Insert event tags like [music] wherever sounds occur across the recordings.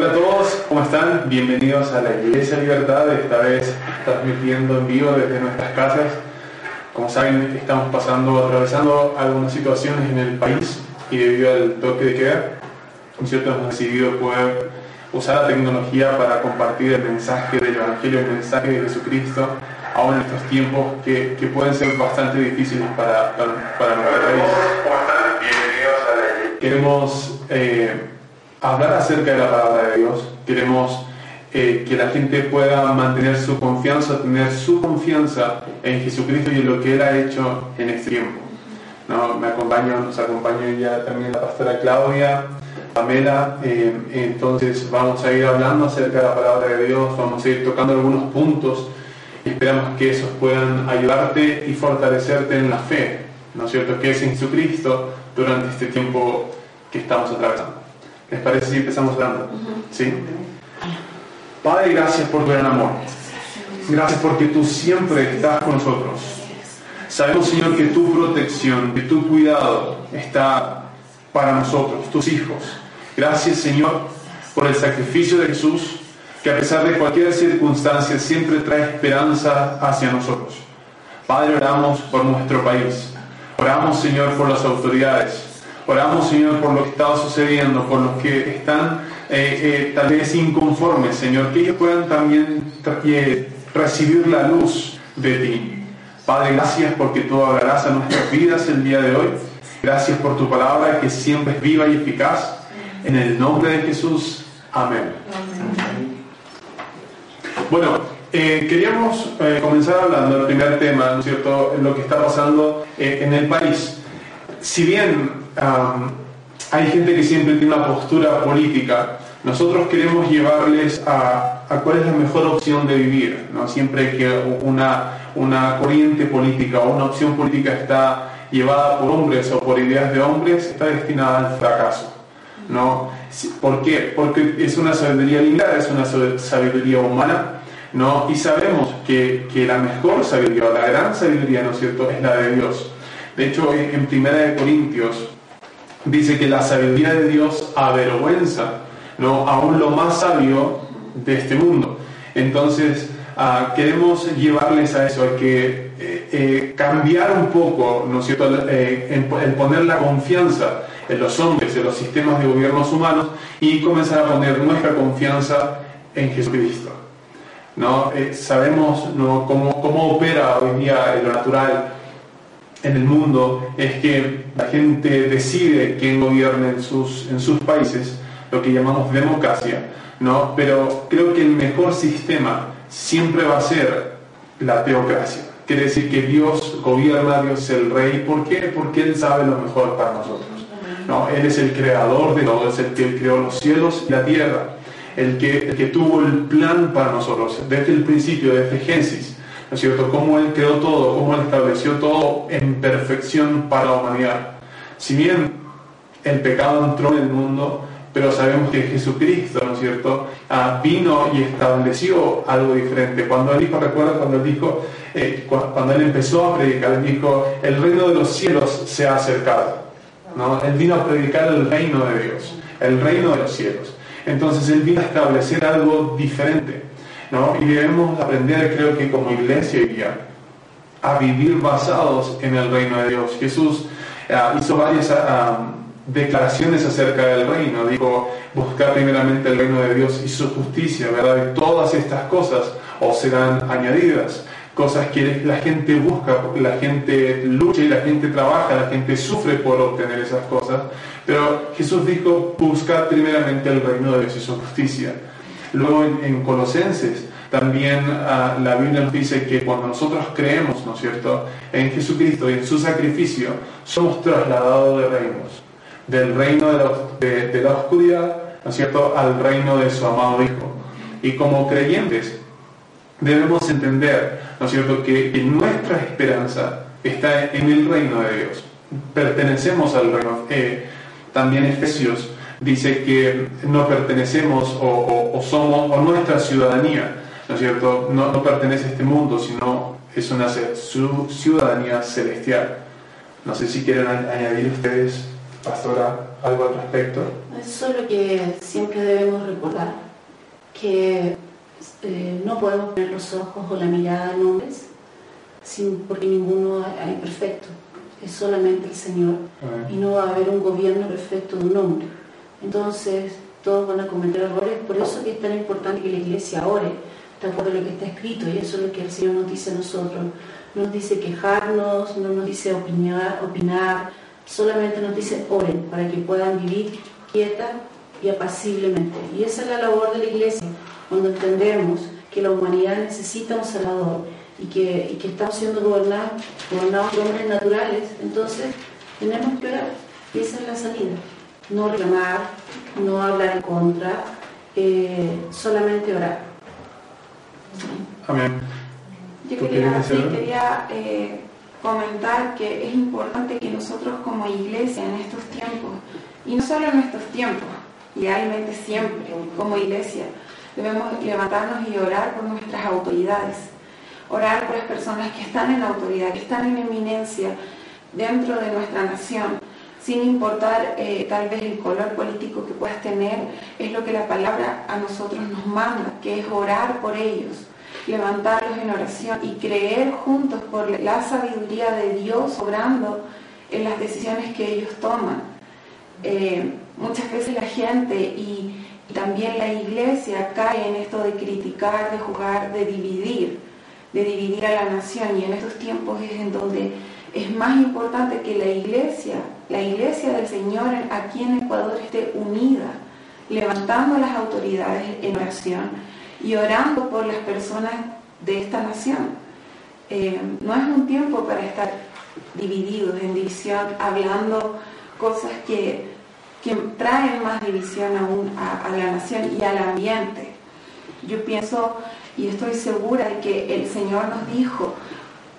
Hola a todos, ¿cómo están? Bienvenidos a la Iglesia Libertad, esta vez transmitiendo en vivo desde nuestras casas. Como saben, estamos pasando, atravesando algunas situaciones en el país y debido al toque de queda, cierto, hemos decidido poder usar la tecnología para compartir el mensaje del Evangelio, el mensaje de Jesucristo, aún en estos tiempos que, que pueden ser bastante difíciles para, para, para nuestro país. ¿Cómo están? Bienvenidos a la Iglesia. Queremos eh, hablar acerca de la palabra de Dios, queremos eh, que la gente pueda mantener su confianza, tener su confianza en Jesucristo y en lo que Él ha hecho en este tiempo. ¿No? Me acompaña, nos acompaña ya también la pastora Claudia, Pamela, eh, entonces vamos a ir hablando acerca de la palabra de Dios, vamos a ir tocando algunos puntos y esperamos que esos puedan ayudarte y fortalecerte en la fe, ¿no es cierto? Que es en Jesucristo durante este tiempo que estamos atravesando. ¿Les parece si empezamos hablando? ¿Sí? Padre, gracias por tu gran amor. Gracias porque tú siempre estás con nosotros. Sabemos, Señor, que tu protección, que tu cuidado está para nosotros, tus hijos. Gracias, Señor, por el sacrificio de Jesús, que a pesar de cualquier circunstancia siempre trae esperanza hacia nosotros. Padre, oramos por nuestro país. Oramos, Señor, por las autoridades. Oramos, Señor, por lo que está sucediendo, por los que están eh, eh, tal vez inconformes, Señor, que ellos puedan también eh, recibir la luz de ti. Padre, gracias porque tú hablarás a nuestras vidas el día de hoy. Gracias por tu palabra que siempre es viva y eficaz. En el nombre de Jesús. Amén. Bueno, eh, queríamos comenzar hablando del primer tema, ¿no es cierto?, lo que está pasando eh, en el país. Si bien um, hay gente que siempre tiene una postura política, nosotros queremos llevarles a, a, cuál es la mejor opción de vivir. ¿no? Siempre que una, una corriente política o una opción política está llevada por hombres o por ideas de hombres, está destinada al fracaso. ¿no? ¿Por qué? Porque es una sabiduría limitada, es una sabiduría humana, ¿no? Y sabemos que, que, la mejor sabiduría, la gran sabiduría, ¿no es cierto?, es la de Dios. De hecho, en Primera de Corintios dice que la sabiduría de Dios avergüenza, ¿no? Aún lo más sabio de este mundo. Entonces, uh, queremos llevarles a eso, a que eh, eh, cambiar un poco, ¿no cierto?, eh, en, en poner la confianza en los hombres, en los sistemas de gobiernos humanos y comenzar a poner nuestra confianza en Jesucristo. ¿no? Sabemos ¿no? cómo, cómo opera hoy día lo natural en el mundo, es que la gente decide quién gobierna en sus, en sus países, lo que llamamos democracia, ¿no? pero creo que el mejor sistema siempre va a ser la teocracia. Quiere decir que Dios gobierna, Dios es el rey. ¿Por qué? Porque Él sabe lo mejor para nosotros. ¿no? Él es el creador de todo, es el que creó los cielos y la tierra, el que, el que tuvo el plan para nosotros desde el principio, desde Génesis, ¿no es cierto? Cómo Él creó todo, cómo Él estableció todo en perfección para la humanidad. Si bien el pecado entró en el mundo, pero sabemos que Jesucristo, ¿no es cierto?, ah, vino y estableció algo diferente. Cuando Él dijo, recuerda cuando Él dijo, eh, cuando Él empezó a predicar, Él dijo, el reino de los cielos se ha acercado. ¿no? Él vino a predicar el reino de Dios, el reino de los cielos. Entonces Él vino a establecer algo diferente. ¿No? Y debemos aprender, creo que como iglesia día, a vivir basados en el reino de Dios. Jesús uh, hizo varias uh, declaraciones acerca del reino. Dijo, buscar primeramente el reino de Dios y su justicia, ¿verdad? Todas estas cosas os serán añadidas cosas que la gente busca, la gente lucha y la gente trabaja, la gente sufre por obtener esas cosas. Pero Jesús dijo, buscad primeramente el reino de Dios y su justicia. Luego en, en Colosenses también uh, la Biblia nos dice que cuando nosotros creemos, ¿no es cierto?, en Jesucristo y en su sacrificio, somos trasladados de reinos. del reino de la, oscuridad, ¿no es cierto?, al reino de su amado Hijo. Y como creyentes debemos entender, ¿no es cierto?, que nuestra esperanza está en el reino de Dios. Pertenecemos al reino. Eh, también Efesios dice que no pertenecemos o, somos, o nuestra ciudadanía, ¿no es cierto?, no, no pertenece a este mundo, sino es una su ciudadanía celestial. No sé si quieren añadir ustedes, pastora, algo al respecto. Es solo que siempre debemos recordar que eh, no podemos poner los ojos o la mirada en hombres, sin, porque ninguno hay perfecto, es solamente el Señor. Y no va a haber un gobierno perfecto de un hombre. Entonces, todos van a cometer errores, por eso es tan importante que la iglesia ore, de acuerdo a lo que está escrito, y eso es lo que el Señor nos dice a nosotros. No nos dice quejarnos, no nos dice opinar, opinar solamente nos dice oren para que puedan vivir quieta y apaciblemente. Y esa es la labor de la iglesia, cuando entendemos que la humanidad necesita un Salvador y que, que estamos siendo gobernados, gobernados por hombres naturales, entonces tenemos que orar. Y esa es la salida. No reclamar, no hablar en contra, eh, solamente orar. Amén. Yo quería, quería eh, comentar que es importante que nosotros como iglesia en estos tiempos, y no solo en estos tiempos, idealmente siempre como iglesia, debemos levantarnos y orar por nuestras autoridades, orar por las personas que están en autoridad, que están en eminencia dentro de nuestra nación, sin importar eh, tal vez el color político que puedas tener, es lo que la palabra a nosotros nos manda, que es orar por ellos levantarlos en oración y creer juntos por la sabiduría de Dios obrando en las decisiones que ellos toman. Eh, muchas veces la gente y, también la iglesia cae en esto de criticar, de jugar, de dividir, de dividir a la nación y en estos tiempos es en donde es más importante que la iglesia, la iglesia del Señor aquí en Ecuador esté unida, levantando las autoridades en oración y orando por las personas de esta nación. Eh, no es un tiempo para estar divididos en división, hablando cosas que traen más división aún a, la nación y al ambiente. Yo pienso y estoy segura de que el Señor nos dijo,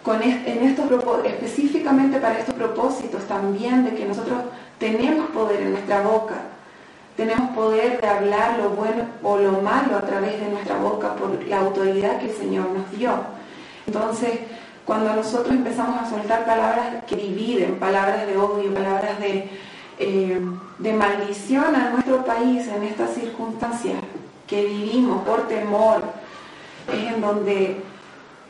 con en estos específicamente para estos propósitos también, de que nosotros tenemos poder en nuestra boca tenemos poder de hablar lo bueno o lo malo a través de nuestra boca por la autoridad que el Señor nos dio. Entonces, cuando nosotros empezamos a soltar palabras que dividen, palabras de odio, palabras de, eh, de maldición a nuestro país en estas circunstancias que vivimos por temor, es en donde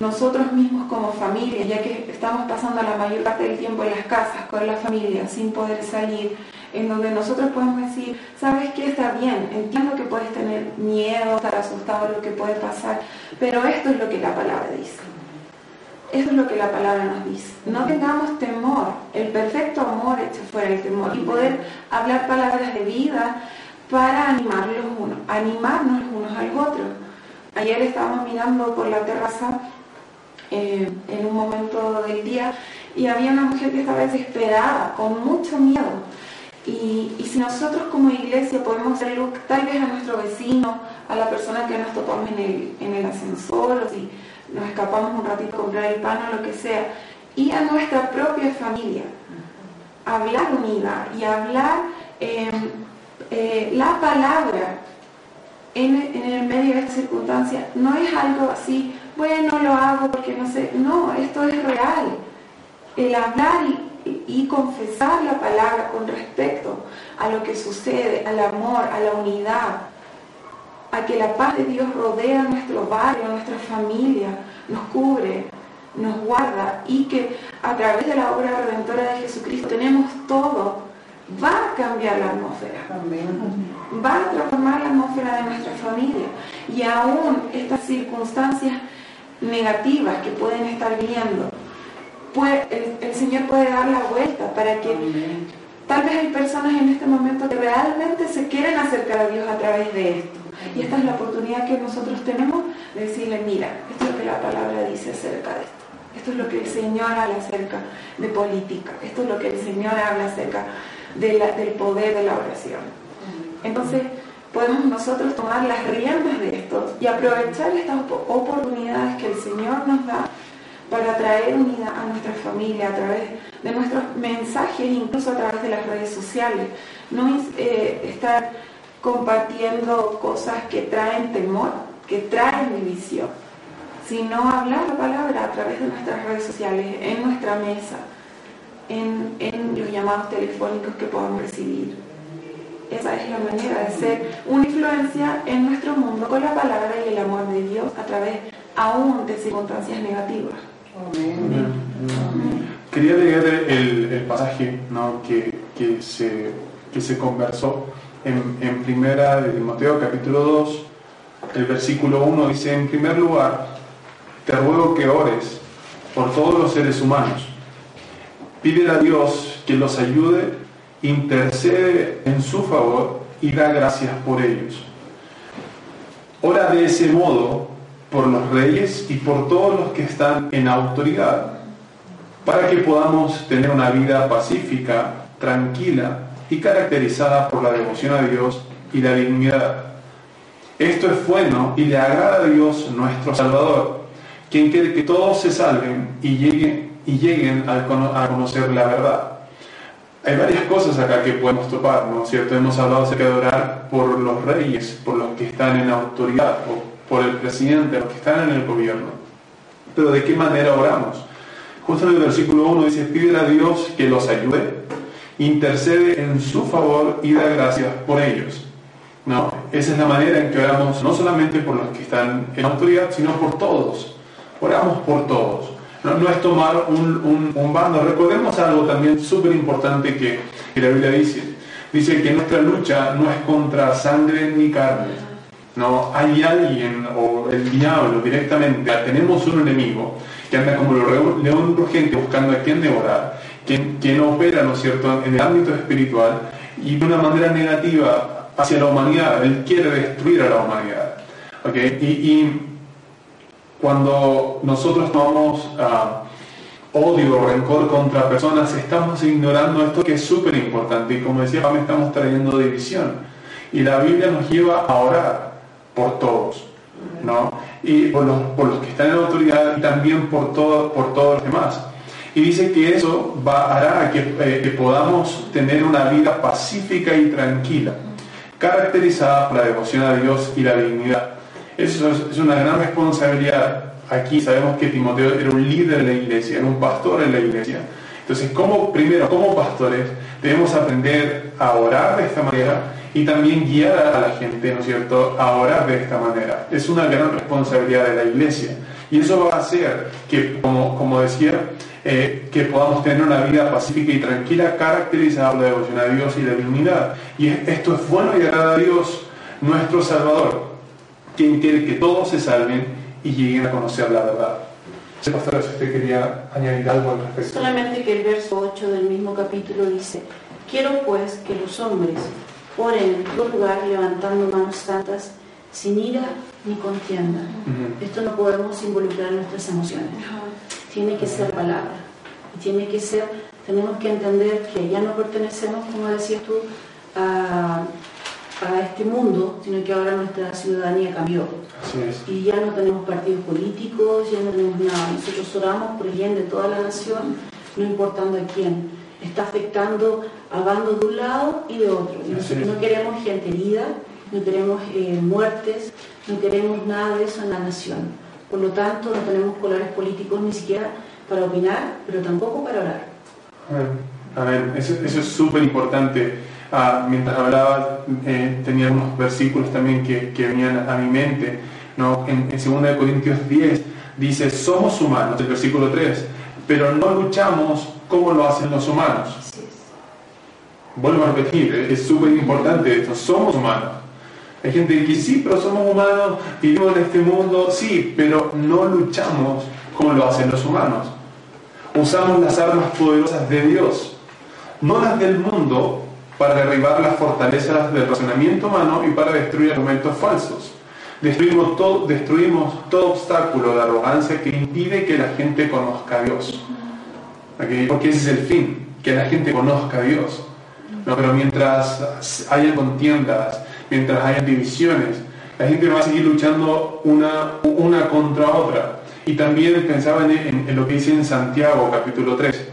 nosotros mismos como familia, ya que estamos pasando la mayor parte del tiempo en las casas con la familia sin poder salir, en donde nosotros podemos decir, ¿sabes qué? Está bien, entiendo que puedes tener miedo, estar asustado lo que puede pasar, pero esto es lo que la palabra dice. Esto es lo que la palabra nos dice. No tengamos temor, el perfecto amor hecho fuera el temor y poder hablar palabras de vida para animarlos unos, animarnos unos al otro. Ayer estábamos mirando por la terraza eh, en un momento del día y había una mujer que estaba desesperada, con mucho miedo. Y, si nosotros como iglesia podemos hacer luz tal vez a nuestro vecino, a la persona que nos topamos en el, en el ascensor, o si nos escapamos un ratito a comprar el pan o lo que sea, y a nuestra propia familia, hablar unida y hablar em, eh, la palabra en, en, el medio de esta circunstancia, no es algo así, bueno, lo hago porque no sé, no, esto es real. El hablar y y confesar la palabra con respecto a lo que sucede, al amor, a la unidad, a que la paz de Dios rodea nuestro barrio, nuestra familia, nos cubre, nos guarda y que a través de la obra redentora de Jesucristo tenemos todo, va a cambiar la atmósfera, va a transformar la atmósfera de nuestra familia. Y aún estas circunstancias negativas que pueden estar viendo el, Señor puede dar la vuelta para que tal vez hay personas en este momento que realmente se quieren acercar a Dios a través de esto. Y esta es la oportunidad que nosotros tenemos de decirle, mira, esto es lo que la palabra dice acerca de esto. Esto es lo que el Señor habla acerca de política. Esto es lo que el Señor habla acerca del poder de la oración. Entonces, podemos nosotros tomar las riendas de esto y aprovechar estas oportunidades que el Señor nos da para traer unidad a nuestra familia a través de nuestros mensajes, incluso a través de las redes sociales. No eh, estar compartiendo cosas que traen temor, que traen división, sino hablar la palabra a través de nuestras redes sociales, en nuestra mesa, en, en los llamados telefónicos que podamos recibir. Esa es la manera de ser una influencia en nuestro mundo con la palabra y el amor de Dios a través aún de circunstancias negativas. Quería leer el, pasaje que, que, se, que se conversó en, en primera de Timoteo capítulo 2, el versículo 1 dice, en primer lugar, te ruego que ores por todos los seres humanos. Pide a Dios que los ayude intercede en su favor y da gracias por ellos. Ora de ese modo por los reyes y por todos los que están en autoridad, para que podamos tener una vida pacífica, tranquila y caracterizada por la devoción a Dios y la dignidad. Esto es bueno y le agrada a Dios nuestro Salvador, quien quiere que todos se salven y lleguen, y lleguen a conocer la verdad. Hay varias cosas acá que podemos topar, ¿no es cierto? Hemos hablado acerca de orar por los reyes, por los que están en autoridad, o por el presidente, los que están en el gobierno. Pero ¿de qué manera oramos? Justo en el versículo 1 dice, pide a Dios que los ayude, intercede en su favor y da gracias por ellos. No, esa es la manera en que oramos no solamente por los que están en autoridad, sino por todos. Oramos por todos. No, es tomar un, bando. Recordemos algo también súper importante que, la Biblia dice. Dice que nuestra lucha no es contra sangre ni carne. No, hay alguien o el diablo directamente. Tenemos un enemigo que anda como el león urgente buscando a quien devorar, quien, quien opera, ¿no cierto?, en el ámbito espiritual y de una manera negativa hacia la humanidad. Él quiere destruir a la humanidad. ¿Okay? y cuando nosotros tomamos ah, odio o rencor contra personas, estamos ignorando esto que es súper importante. Y como decía estamos trayendo división. Y la Biblia nos lleva a orar por todos, ¿no? Y por los, por los que están en la autoridad y también por, todo, por todos los demás. Y dice que eso va, hará que, eh, que podamos tener una vida pacífica y tranquila, caracterizada por la devoción a Dios y la dignidad. Es, una gran responsabilidad. Aquí sabemos que Timoteo era un líder de la iglesia, era un pastor en la iglesia. Entonces, como, primero, como pastores, debemos aprender a orar de esta manera y también guiar a la gente, ¿no es cierto?, a orar de esta manera. Es una gran responsabilidad de la iglesia. Y eso va a hacer que, como, como decía, eh, que podamos tener una vida pacífica y tranquila caracterizada por la devoción a Dios y la dignidad. Y esto es bueno y agrada a Dios, nuestro Salvador quien quiere que todos se salven y lleguen a conocer la verdad. Sí, pastor, si usted quería añadir algo al respecto. Solamente que el verso 8 del mismo capítulo dice, quiero pues que los hombres oren en todo lugar levantando manos santas, sin ira ni contienda. Esto no podemos involucrar nuestras emociones. Tiene que ser palabra. Tiene que ser, tenemos que entender que ya no pertenecemos, como decías tú, a a este mundo, sino que ahora nuestra ciudadanía cambió. Y ya no tenemos partidos políticos, ya no tenemos nada. Nosotros oramos por el bien de toda la nación, no importando a quién. Está afectando a bandos de un lado y de otro. nosotros no queremos gente herida, no queremos eh, muertes, no queremos nada de eso en la nación. Por lo tanto, no tenemos colores políticos ni siquiera para opinar, pero tampoco para orar. Amén. Eso, eso es súper importante Ah, mientras hablaba, eh, tenía unos versículos también que, que venían a mi mente. ¿no? En, en 2 Corintios 10 dice, somos humanos, el versículo 3, pero no luchamos como lo hacen los humanos. Vuelvo a repetir, es súper importante esto, somos humanos. Hay gente que dice, sí, pero somos humanos, vivimos en este mundo, sí, pero no luchamos como lo hacen los humanos. Usamos las armas poderosas de Dios, no las del mundo, para derribar las fortalezas del razonamiento humano y para destruir argumentos falsos. Destruimos todo, destruimos todo obstáculo de arrogancia que impide que la gente conozca a Dios. Porque ese es el fin, que la gente conozca a Dios. ¿no? Pero mientras haya contiendas, mientras haya divisiones, la gente va a seguir luchando una, una contra otra. Y también pensaba en, lo que dice en Santiago capítulo 3.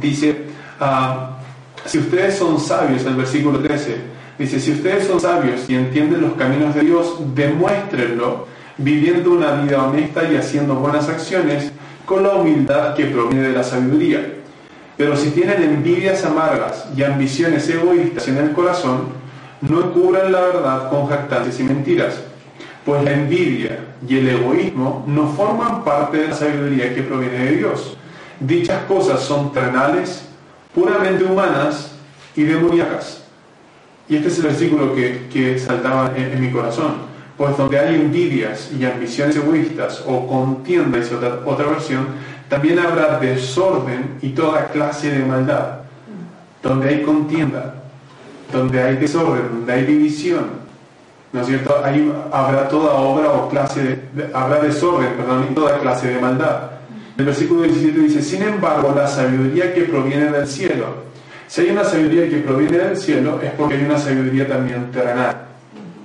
Dice, ah, si ustedes son sabios, en el versículo 13, dice, si ustedes son sabios y entienden los caminos de Dios, demuéstrenlo viviendo una vida honesta y haciendo buenas acciones con la humildad que proviene de la sabiduría. Pero si tienen envidias amargas y ambiciones egoístas en el corazón, no cubran la verdad con jactancias y mentiras, pues la envidia y el egoísmo no forman parte de la sabiduría que proviene de Dios. Dichas cosas son terrenales, puramente humanas y demoníacas. Y este es el versículo que, saltaba en, mi corazón. Pues donde hay envidias y ambiciones egoístas o contiendas, otra, otra versión, también habrá desorden y toda clase de maldad. Donde hay contienda, donde hay desorden, donde hay división, ¿no es cierto? Ahí habrá toda obra o clase, habrá desorden, perdón, y toda clase de maldad. El versículo 17 dice, sin embargo, la sabiduría que proviene del cielo. Si hay una sabiduría que proviene del cielo, es porque hay una sabiduría también terrenal.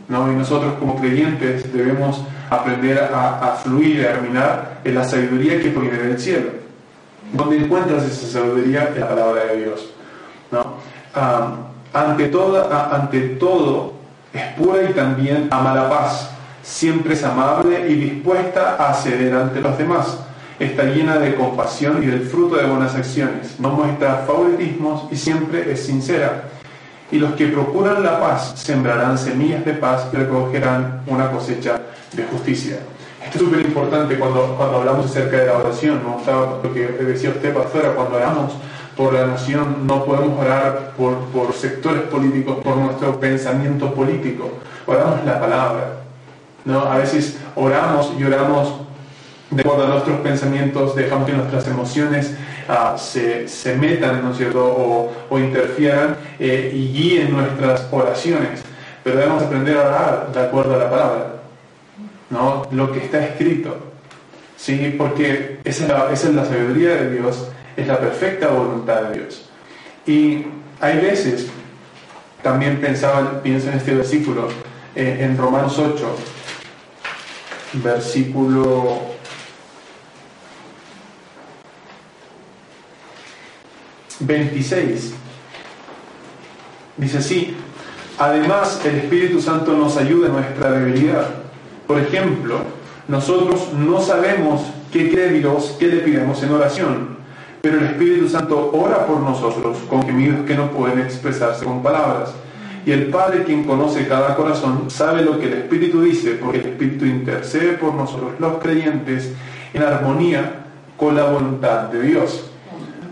¿no? Y nosotros como creyentes debemos aprender a, fluir, a caminar en la sabiduría que proviene del cielo. ¿Dónde encuentras esa sabiduría? En la palabra de Dios. ¿no? ante, ante todo, es pura y también ama la paz. Siempre es amable y dispuesta a ceder ante los demás. Está llena de compasión y del fruto de buenas acciones. No muestra favoritismos y siempre es sincera. Y los que procuran la paz sembrarán semillas de paz y recogerán una cosecha de justicia. Esto es súper importante cuando, cuando hablamos acerca de la oración. ¿no? lo que decía usted, pastora, cuando oramos por la nación, no podemos orar por, por sectores políticos, por nuestro pensamiento político. Oramos la palabra. ¿no? A veces oramos y oramos de acuerdo a nuestros pensamientos, dejamos que nuestras emociones ah, se, se, metan, ¿no es cierto?, o, o interfieran eh, y guíen nuestras oraciones. Pero debemos aprender a orar de acuerdo a la palabra, ¿no? Lo que está escrito, ¿sí? Porque esa es la, sabiduría de Dios es la perfecta voluntad de Dios. Y hay veces, también pensaba, pienso en este versículo, eh, en Romanos 8, versículo 26, dice así, además el Espíritu Santo nos ayuda en nuestra debilidad. Por ejemplo, nosotros no sabemos qué quiere Dios, qué le pidamos en oración pero el Espíritu Santo ora por nosotros con gemidos que no pueden expresarse con palabras. Y el Padre, quien conoce cada corazón, sabe lo que el Espíritu dice, porque el Espíritu intercede por nosotros, los creyentes, en armonía con la voluntad de Dios.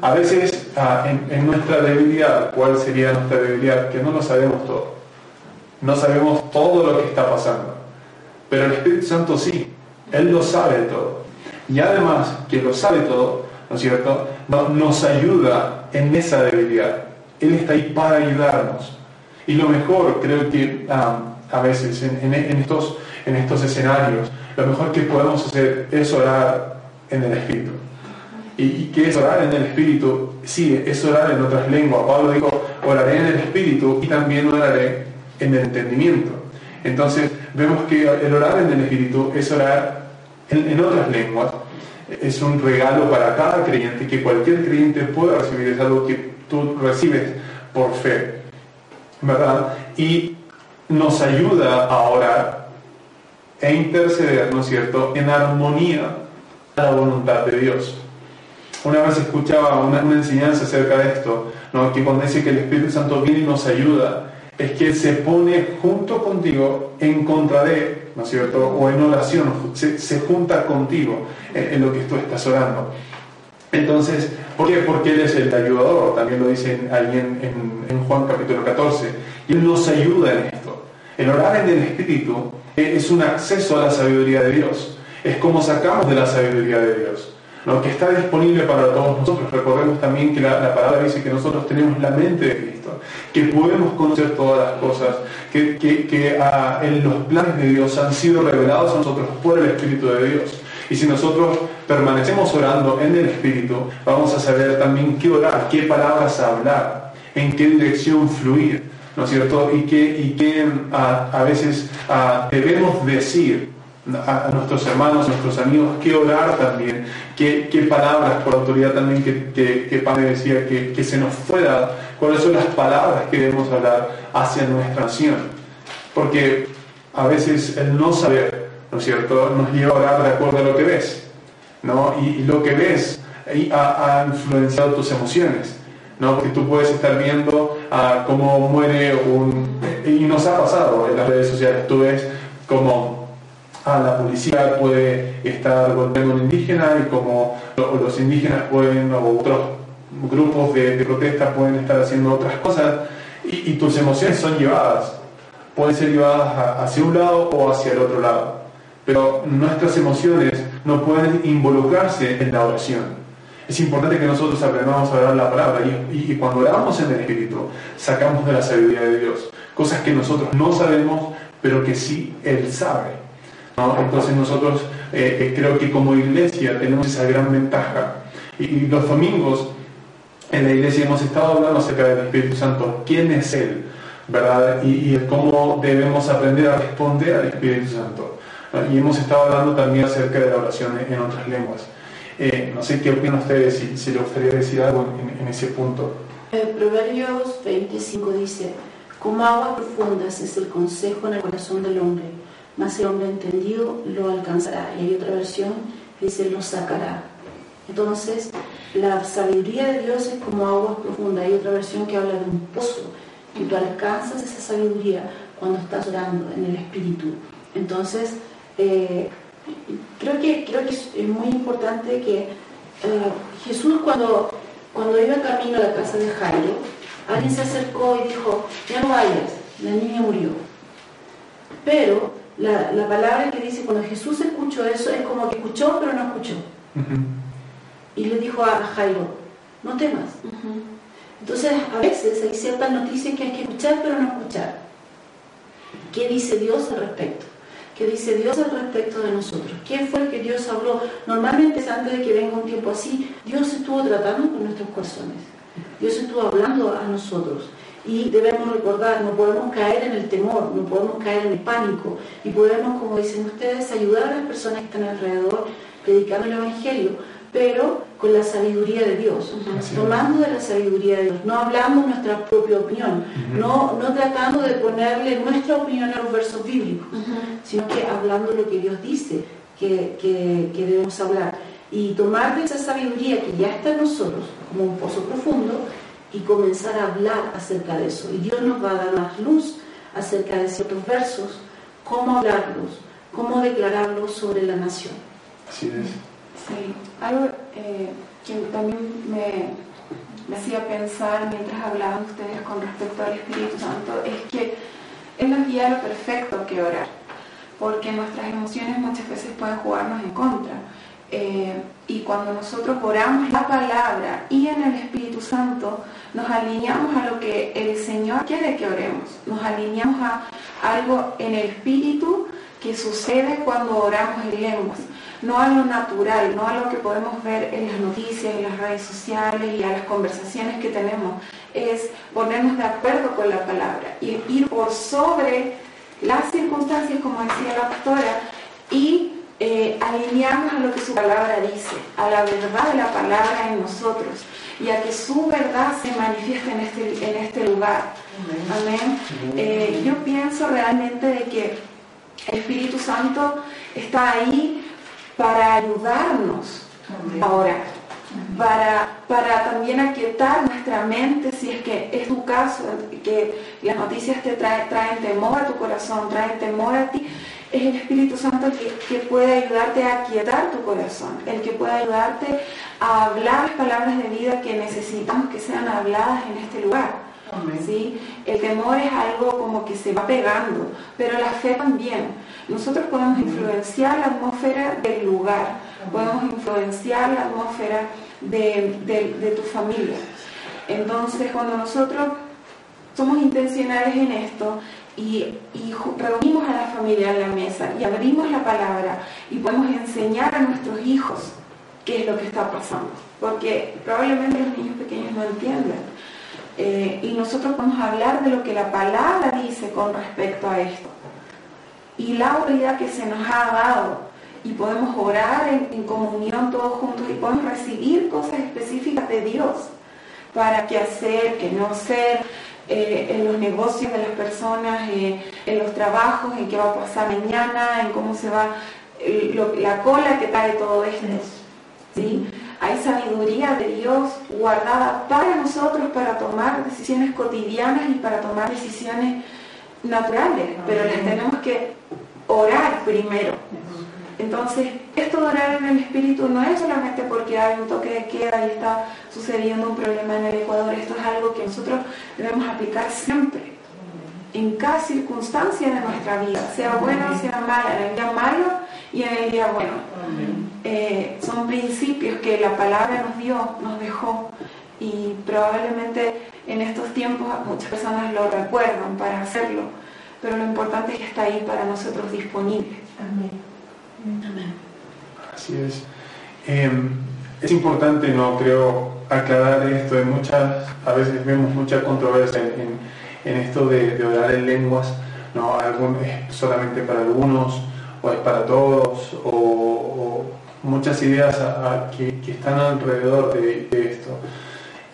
A veces, ah, en, nuestra debilidad, ¿cuál sería nuestra debilidad? Que no lo sabemos todo. No sabemos todo lo que está pasando. Pero el Espíritu Santo sí, Él lo sabe todo. Y además que lo sabe todo, ¿no es cierto? nos ayuda en esa debilidad. Él está ahí para ayudarnos. Y lo mejor, creo que a veces en, estos, en estos escenarios, lo mejor que podemos hacer es orar en el Espíritu. ¿Y, qué es orar en el Espíritu? Sí, es orar en otras lenguas. Pablo dijo, oraré en el Espíritu y también oraré en el entendimiento. Entonces, vemos que el orar en el Espíritu es orar en otras lenguas es un regalo para cada creyente que cualquier creyente pueda recibir, es algo que tú recibes por fe, ¿verdad? Y nos ayuda a orar e interceder, ¿no es cierto?, en armonía a la voluntad de Dios. Una vez escuchaba una, enseñanza acerca de esto, ¿no? que cuando dice que el Espíritu Santo viene y nos ayuda, es que se pone junto contigo en contra de, ¿no es cierto? O en oración, se, junta contigo en, lo que tú estás orando. Entonces, ¿por qué? Porque Él es el ayudador, también lo dice ahí en, en, Juan capítulo 14, y Él nos ayuda en esto. El orar en el Espíritu es un acceso a la sabiduría de Dios, es como sacamos de la sabiduría de Dios lo que está disponible para todos nosotros. Recordemos también que la, palabra dice que nosotros tenemos la mente de Cristo, que podemos conocer todas las cosas, que, que, ah, en los planes de Dios han sido revelados a nosotros por el Espíritu de Dios. Y si nosotros permanecemos orando en el Espíritu, vamos a saber también qué orar, qué palabras hablar. en qué dirección fluir, ¿no es cierto? Y qué, y qué a, veces debemos decir a, nuestros hermanos, a nuestros amigos, qué orar también, qué, qué palabras por autoridad también que, que, que Padre decía que, que se nos fuera, cuáles son las palabras que debemos hablar hacia nuestra nación. Porque a veces el no saber, ¿no es cierto?, nos lleva a orar de acuerdo a lo que ves, ¿no? Y, lo que ves ha, ha, influenciado tus emociones, ¿no? Porque tú puedes estar viendo uh, cómo muere un... Y nos ha pasado en las redes sociales, tú ves cómo a la policía puede estar golpeando a indígena y como los indígenas pueden, o otros grupos de, protesta pueden estar haciendo otras cosas y, tus emociones son llevadas, pueden ser llevadas hacia un lado o hacia el otro lado, pero nuestras emociones no pueden involucrarse en la oración. Es importante que nosotros aprendamos a orar la palabra y, y cuando oramos en el Espíritu sacamos de la sabiduría de Dios cosas que nosotros no sabemos, pero que sí Él sabe. Entonces nosotros eh, eh, creo que como iglesia tenemos esa gran ventaja. Y, los domingos en la iglesia hemos estado hablando acerca del Espíritu Santo, quién es Él, ¿verdad? Y, cómo debemos aprender a responder al Espíritu Santo. Y hemos estado hablando también acerca de la oración en otras lenguas. Eh, no sé qué opinan ustedes, si, si les gustaría decir algo en, en ese punto. Proverbios 25 dice, como aguas profundas es el consejo en el corazón del hombre más el hombre entendido lo alcanzará. Y hay otra versión que dice, lo sacará. Entonces, la sabiduría de Dios es como aguas profundas. Hay otra versión que habla de un pozo, y tú alcanzas esa sabiduría cuando estás orando en el Espíritu. Entonces, eh, creo, que, creo que es muy importante que eh, Jesús cuando, cuando iba camino a la casa de Jairo, alguien se acercó y dijo, ya no vayas, la niña murió. Pero la, la, palabra que dice, cuando Jesús escuchó eso, es como que escuchó pero no escuchó. Y le dijo a Jairo, no temas. Entonces, a veces hay ciertas noticias que hay que escuchar pero no escuchar. ¿Qué dice Dios al respecto? ¿Qué dice Dios al respecto de nosotros? ¿Quién fue el que Dios habló? Normalmente antes de que venga un tiempo así, Dios estuvo tratando con nuestros corazones. Dios estuvo hablando a nosotros. Y debemos recordar, no podemos caer en el temor, no podemos caer en el pánico y podemos, como dicen ustedes, ayudar a las personas que están alrededor predicando el Evangelio, pero con la sabiduría de Dios, tomando de la sabiduría de Dios, no hablando nuestra propia opinión, no, no tratando de ponerle nuestra opinión a los versos bíblicos, sino que hablando lo que Dios dice que, que, que debemos hablar. Y tomar de esa sabiduría que ya está en nosotros como un pozo profundo y comenzar a hablar acerca de eso. Y Dios nos va a dar más luz acerca de ciertos versos, cómo hablarlos, cómo declararlos sobre la nación. Así es. Sí, algo eh, que también me, me hacía pensar mientras hablaban ustedes con respecto al Espíritu Santo es que Él nos guía lo perfecto que orar, porque nuestras emociones muchas veces pueden jugarnos en contra. Eh, y cuando nosotros oramos la palabra y en el Espíritu Santo, nos alineamos a lo que el Señor quiere que oremos, nos alineamos a algo en el Espíritu que sucede cuando oramos en lenguas, no a lo natural, no a lo que podemos ver en las noticias, en las redes sociales y a las conversaciones que tenemos, es ponernos de acuerdo con la palabra y ir por sobre las circunstancias, como decía la pastora, y eh, alinearnos a lo que su palabra dice, a la verdad de la palabra en nosotros y a que su verdad se manifieste en este, en este lugar. Amén. Eh, yo pienso realmente de que el Espíritu Santo está ahí para ayudarnos a orar, para, para también aquietar nuestra mente, si es que es tu caso, que las noticias te traen, traen temor a tu corazón, traen temor a ti es el Espíritu Santo el que, puede ayudarte a aquietar tu corazón, el que puede ayudarte a hablar las palabras de vida que necesitamos que sean habladas en este lugar. ¿sí? El temor es algo como que se va pegando, pero la fe también. Nosotros podemos influenciar la atmósfera del lugar, podemos influenciar la atmósfera de, de tu familia. Entonces, cuando nosotros somos intencionales en esto, y, reunimos a la familia en la mesa y abrimos la palabra y podemos enseñar a nuestros hijos qué es lo que está pasando, porque probablemente los niños pequeños no entienden, Eh, y nosotros a hablar de lo que la palabra dice con respecto a esto. Y la autoridad que se nos ha dado y podemos orar en, comunión todos juntos y podemos recibir cosas específicas de Dios para qué hacer, qué no hacer, eh, en los negocios de las personas, eh, en los trabajos, en qué va a pasar mañana, en cómo se va la cola que trae todo esto. ¿sí? Hay sabiduría de Dios guardada para nosotros para tomar decisiones cotidianas y para tomar decisiones naturales, pero las tenemos que orar primero. Entonces, esto de orar en el Espíritu no es solamente porque hay un toque de queda y está sucediendo un problema en el Ecuador, esto es algo que nosotros debemos aplicar siempre, en cada circunstancia de nuestra vida, sea buena o sea mala, en el día malo y en el día bueno. Eh, son principios que la palabra nos dio, nos dejó y probablemente en estos tiempos muchas personas lo recuerdan para hacerlo, pero lo importante es que está ahí para nosotros disponible. Amén. Así es. Em, es importante, no creo, aclarar esto. de muchas, a veces vemos mucha controversia en, esto de, orar en lenguas. No, es solamente para algunos o es para todos o, muchas ideas que, están alrededor de, esto.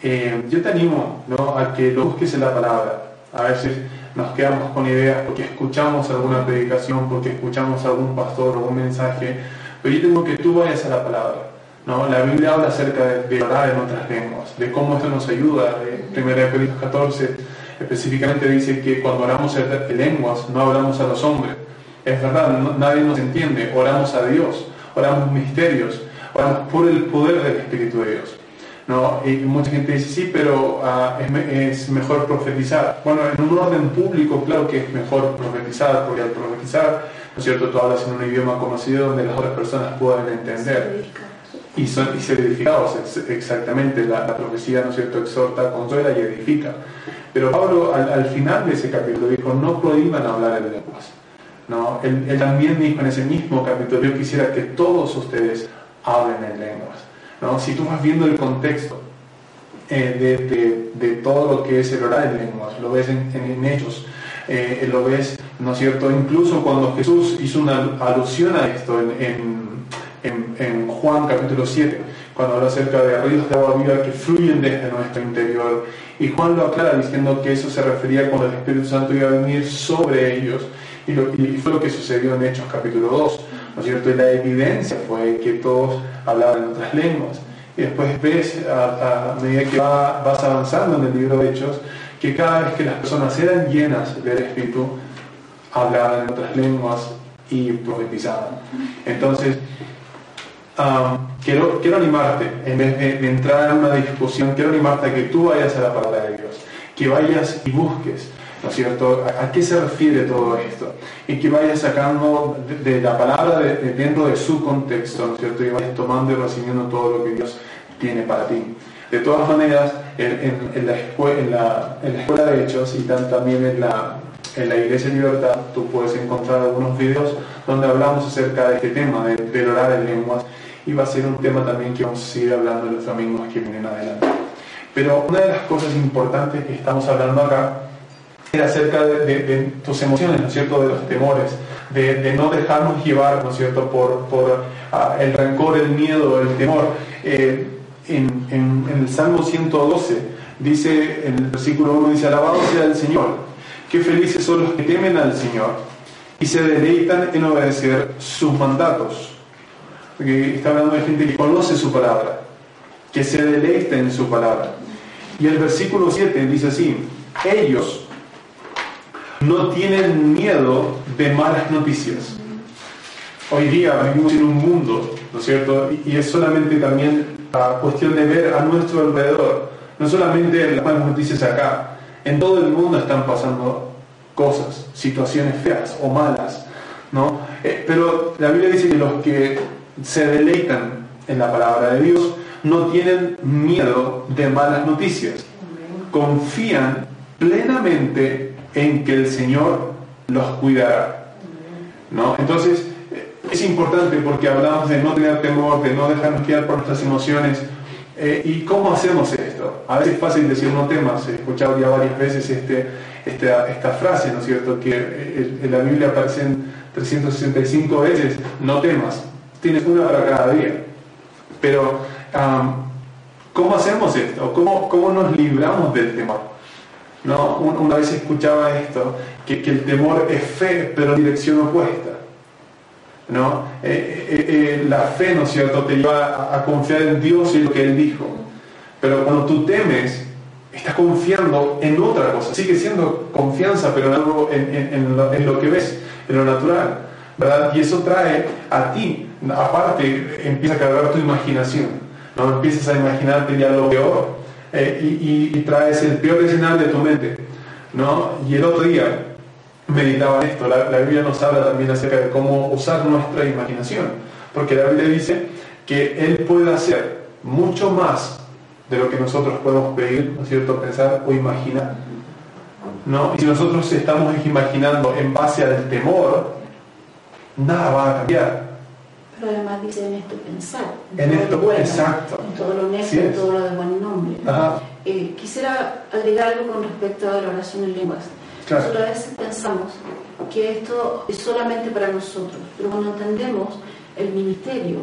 Em, yo te animo ¿no? a que lo busques en la palabra. A veces nos quedamos con ideas porque escuchamos alguna predicación, porque escuchamos algún pastor o un mensaje, pero yo tengo que tú vayas a la palabra. ¿no? La Biblia habla acerca de, orar en otras lenguas, de cómo esto nos ayuda. En 1 Corintios 14 específicamente dice que cuando oramos en lenguas no hablamos a los hombres. Es verdad, nadie nos entiende, oramos a Dios, oramos misterios, oramos por el poder del Espíritu de Dios. ¿No? Y mucha gente dice, sí, pero ah, es, mejor profetizar. Bueno, en un orden público, claro que es mejor profetizar, porque al profetizar, ¿no es cierto?, tú hablas en un idioma conocido donde las otras personas puedan entender. Y, son, y ser edificados, exactamente, la, profecía, ¿no es cierto?, exhorta, consuela y edifica. Pero Pablo al, final de ese capítulo dijo, no prohíban hablar en lenguas. ¿no? Él, él también dijo en ese mismo capítulo, yo quisiera que todos ustedes hablen en lenguas. Si tú vas viendo el contexto eh, de, todo lo que es el orar en lenguas, lo ves en, hechos, eh, lo ves, ¿no es cierto? Incluso cuando Jesús hizo una alusión a esto en, Juan capítulo 7, cuando habla acerca de ríos de agua viva que fluyen desde nuestro interior. Y Juan lo aclara diciendo que eso se refería cuando el Espíritu Santo iba a venir sobre ellos. Y, y fue lo que sucedió en Hechos capítulo 2. ¿No es cierto? Y la evidencia fue que todos hablaban en otras lenguas. Y después ves, a, medida que vas avanzando en el libro de Hechos, que cada vez que las personas eran llenas del Espíritu, hablaban en otras lenguas y profetizaban. Entonces, quiero, quiero animarte, en vez de, entrar en una discusión, quiero animarte a que tú vayas a la palabra de Dios, que vayas y busques ¿no es cierto? ¿A, qué se refiere todo esto? Y que vayas sacando de, la palabra dentro de su contexto, ¿no es cierto? Y vayas tomando y recibiendo todo lo que Dios tiene para ti. De todas maneras, en, la, escuela, en, la, escuela de Hechos y también en la, en la Iglesia Libertad, tú puedes encontrar algunos videos donde hablamos acerca de este tema, de, de orar en lenguas, y va a ser un tema también que vamos a seguir hablando en los domingos que vienen adelante. Pero una de las cosas importantes que estamos hablando acá acerca de, tus emociones, ¿no es cierto?, de los temores, de, no dejarnos llevar, ¿no es cierto?, por, ah, el rencor, el miedo, el temor. Eh, en, en, el Salmo 112 dice, en el versículo 1 dice, alabado sea el Señor, qué felices son los que temen al Señor y se deleitan en obedecer sus mandatos. Porque está hablando de gente que conoce su palabra, que se deleita en su palabra. Y el versículo 7 dice así, ellos, no tienen miedo de malas noticias. Hoy día vivimos en un mundo, ¿no es cierto? Y es solamente también la cuestión de ver a nuestro alrededor, no solamente las malas noticias acá, en todo el mundo están pasando cosas, situaciones feas o malas, ¿no? Eh, pero la Biblia dice que los que se deleitan en la palabra de Dios no tienen miedo de malas noticias, confían plenamente en que el Señor los cuidará. ¿no? Entonces, es importante porque hablamos de no tener temor, de no dejarnos guiar por nuestras emociones. Eh, ¿Y cómo hacemos esto? A veces es fácil decir no temas, he escuchado ya varias veces este, esta, frase, ¿no es cierto? Que en la Biblia aparecen 365 veces, no temas, tienes una para cada día. Pero, ¿cómo hacemos esto? ¿Cómo, ¿Cómo nos libramos del temor? ¿No? Una vez escuchaba esto, que, que el temor es fe, pero en dirección opuesta. ¿no? Eh, eh, eh, la fe, ¿no cierto?, te lleva a, confiar en Dios y en lo que Él dijo. Pero cuando tú temes, estás confiando en otra cosa. Sigue siendo confianza, pero en algo, en, lo, que ves, en lo natural. ¿verdad? Y eso trae a ti, aparte, empieza a cargar tu imaginación. ¿no? Empiezas a imaginarte ya lo peor y, y, traes el peor escenario de tu mente. ¿no? Y el otro día, meditaba esto. La, Biblia nos habla también acerca de cómo usar nuestra imaginación, porque la Biblia dice que Él puede hacer mucho más de lo que nosotros podemos pedir, ¿no es cierto?, pensar o imaginar. ¿no? Y si nosotros estamos imaginando en base al temor, nada va a cambiar. Pero además dice en esto pensar. En, esto, bueno, exacto. En todo lo honesto, en todo lo de buen nombre. Eh, quisiera agregar algo con respecto a la oración en lenguas. Nosotros a veces pensamos que esto es solamente para nosotros, pero cuando entendemos el ministerio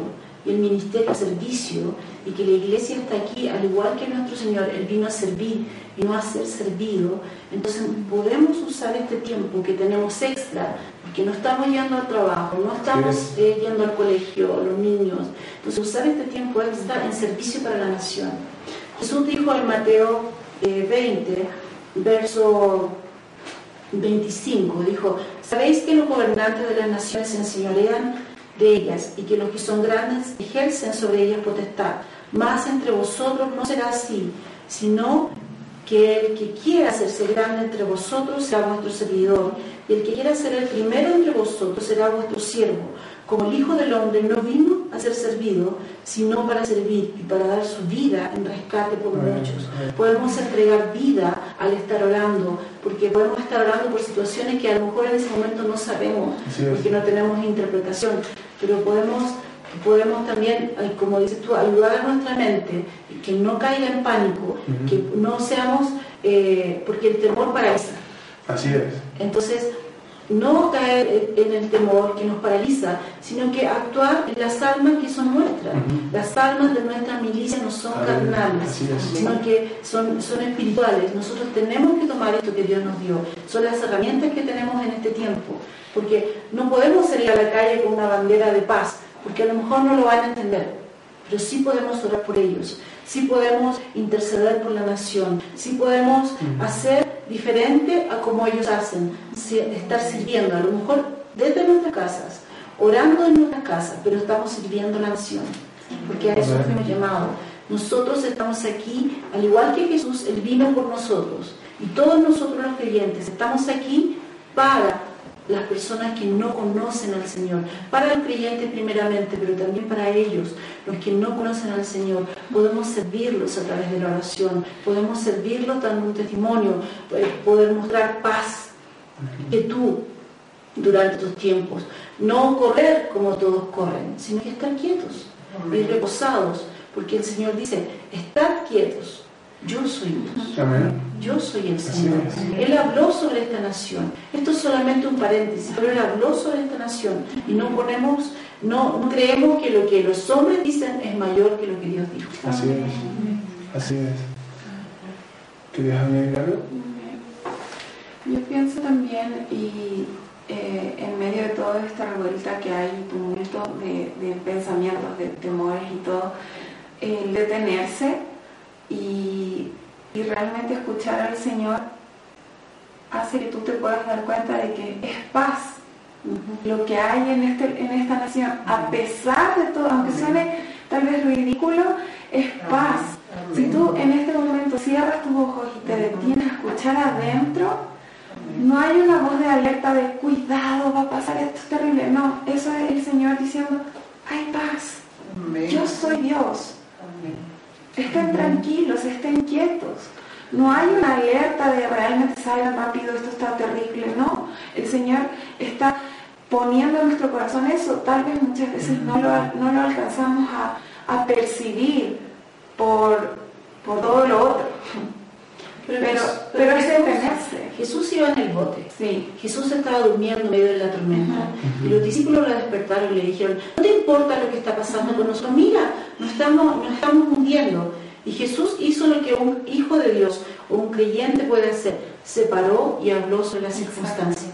y el ministerio de servicio y que la iglesia está aquí, al igual que nuestro Señor, Él vino a servir y no a ser servido, entonces podemos usar este tiempo que tenemos extra, porque no estamos yendo al trabajo, no estamos eh, yendo al colegio, los niños, entonces usar este tiempo extra en servicio para la nación. Jesús dijo en Mateo 20, eh, verso 25 dijo, ¿sabéis que los gobernantes de las naciones se enseñorean de ellas y que los que son grandes ejercen sobre ellas potestad? Más entre vosotros no será así, sino que el que quiera hacerse grande entre vosotros será vuestro servidor, y el que quiera ser el primero entre vosotros será vuestro siervo. Como el Hijo del Hombre no vino a ser servido, sino para servir y para dar su vida en rescate por muchos. Podemos entregar vida al estar orando, porque podemos estar orando por situaciones que a lo mejor en ese momento no sabemos, porque no tenemos interpretación, pero podemos, podemos también, como dices tú, ayudar a nuestra mente, que no caiga en pánico, que no seamos, eh, porque el temor paraliza. Así es. Entonces, no caer en el temor que nos paraliza, sino que actuar en las almas que son nuestras. Las almas de nuestra milicia no son carnales, sino que son, son espirituales. Nosotros tenemos que tomar esto que Dios nos dio. Son las herramientas que tenemos en este tiempo. Porque no podemos salir a la calle con una bandera de paz, porque a lo mejor no lo van a entender. Pero sí podemos orar por ellos, sí podemos interceder por la nación, sí podemos hacer diferente a como ellos hacen, estar sirviendo, a lo mejor desde nuestras casas, orando en nuestras casas, pero estamos sirviendo a la nación, porque a eso hemos llamado. Nosotros estamos aquí, al igual que Jesús, Él vino por nosotros, y todos nosotros los creyentes estamos aquí para las personas que no conocen al Señor, para los creyentes primeramente, pero también para ellos, los que no conocen al Señor, podemos servirlos a través de la oración, podemos servirlos dando un testimonio, eh, poder mostrar paz, que tú durante tus tiempos, no correr como todos corren, sino que estar quietos y reposados, porque el Señor dice, estar quietos yo soy Dios. Yo soy el Señor. Él habló sobre esta nación. Esto es solamente un paréntesis, pero Él habló sobre esta nación. Y no ponemos, no, creemos que lo que los hombres dicen es mayor que lo que Dios dijo. Así es. Así es. ¿Querías añadir algo? Yo pienso también, y eh, en medio de toda esta revuelta que hay, tumulto de, de pensamientos, de temores y todo, el detenerse y, realmente escuchar al Señor hace que tú te puedas dar cuenta de que es paz lo que hay en, este, en esta nación, a pesar de todo, aunque suene tal vez ridículo, es paz. Si tú en este momento cierras tus ojos y te detienes a escuchar adentro, no hay una voz de alerta de cuidado, va a pasar esto es terrible. No, eso es el Señor diciendo, hay paz. Yo soy Dios. Estén tranquilos, estén quietos. No hay una alerta de realmente salgan rápido, esto está terrible. No, el Señor está poniendo en nuestro corazón eso. Tal vez muchas veces no lo, no lo alcanzamos a, percibir por, por todo lo otro. Pero, pero, es detenerse. Jesús iba en el bote. Sí. Jesús estaba durmiendo en medio de la tormenta. Y los discípulos lo despertaron y le dijeron, no te importa lo que está pasando con nosotros, mira, nos estamos, nos estamos hundiendo. Y Jesús hizo lo que un hijo de Dios o un creyente puede hacer. Se paró y habló sobre las circunstancias.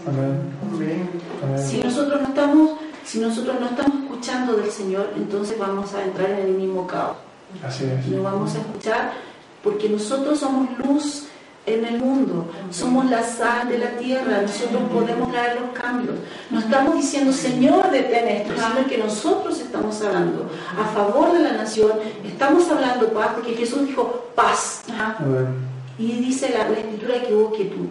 Si nosotros no estamos, si nosotros no estamos escuchando del Señor, entonces vamos a entrar en el mismo caos. Así es. No vamos a escuchar porque nosotros somos luz en el mundo, somos la sal de la tierra, nosotros podemos traer los cambios. No estamos diciendo, Señor, detén esto, sino que nosotros estamos hablando a favor de la nación, estamos hablando paz, porque Jesús dijo paz. Y dice la, la escritura que hubo quietud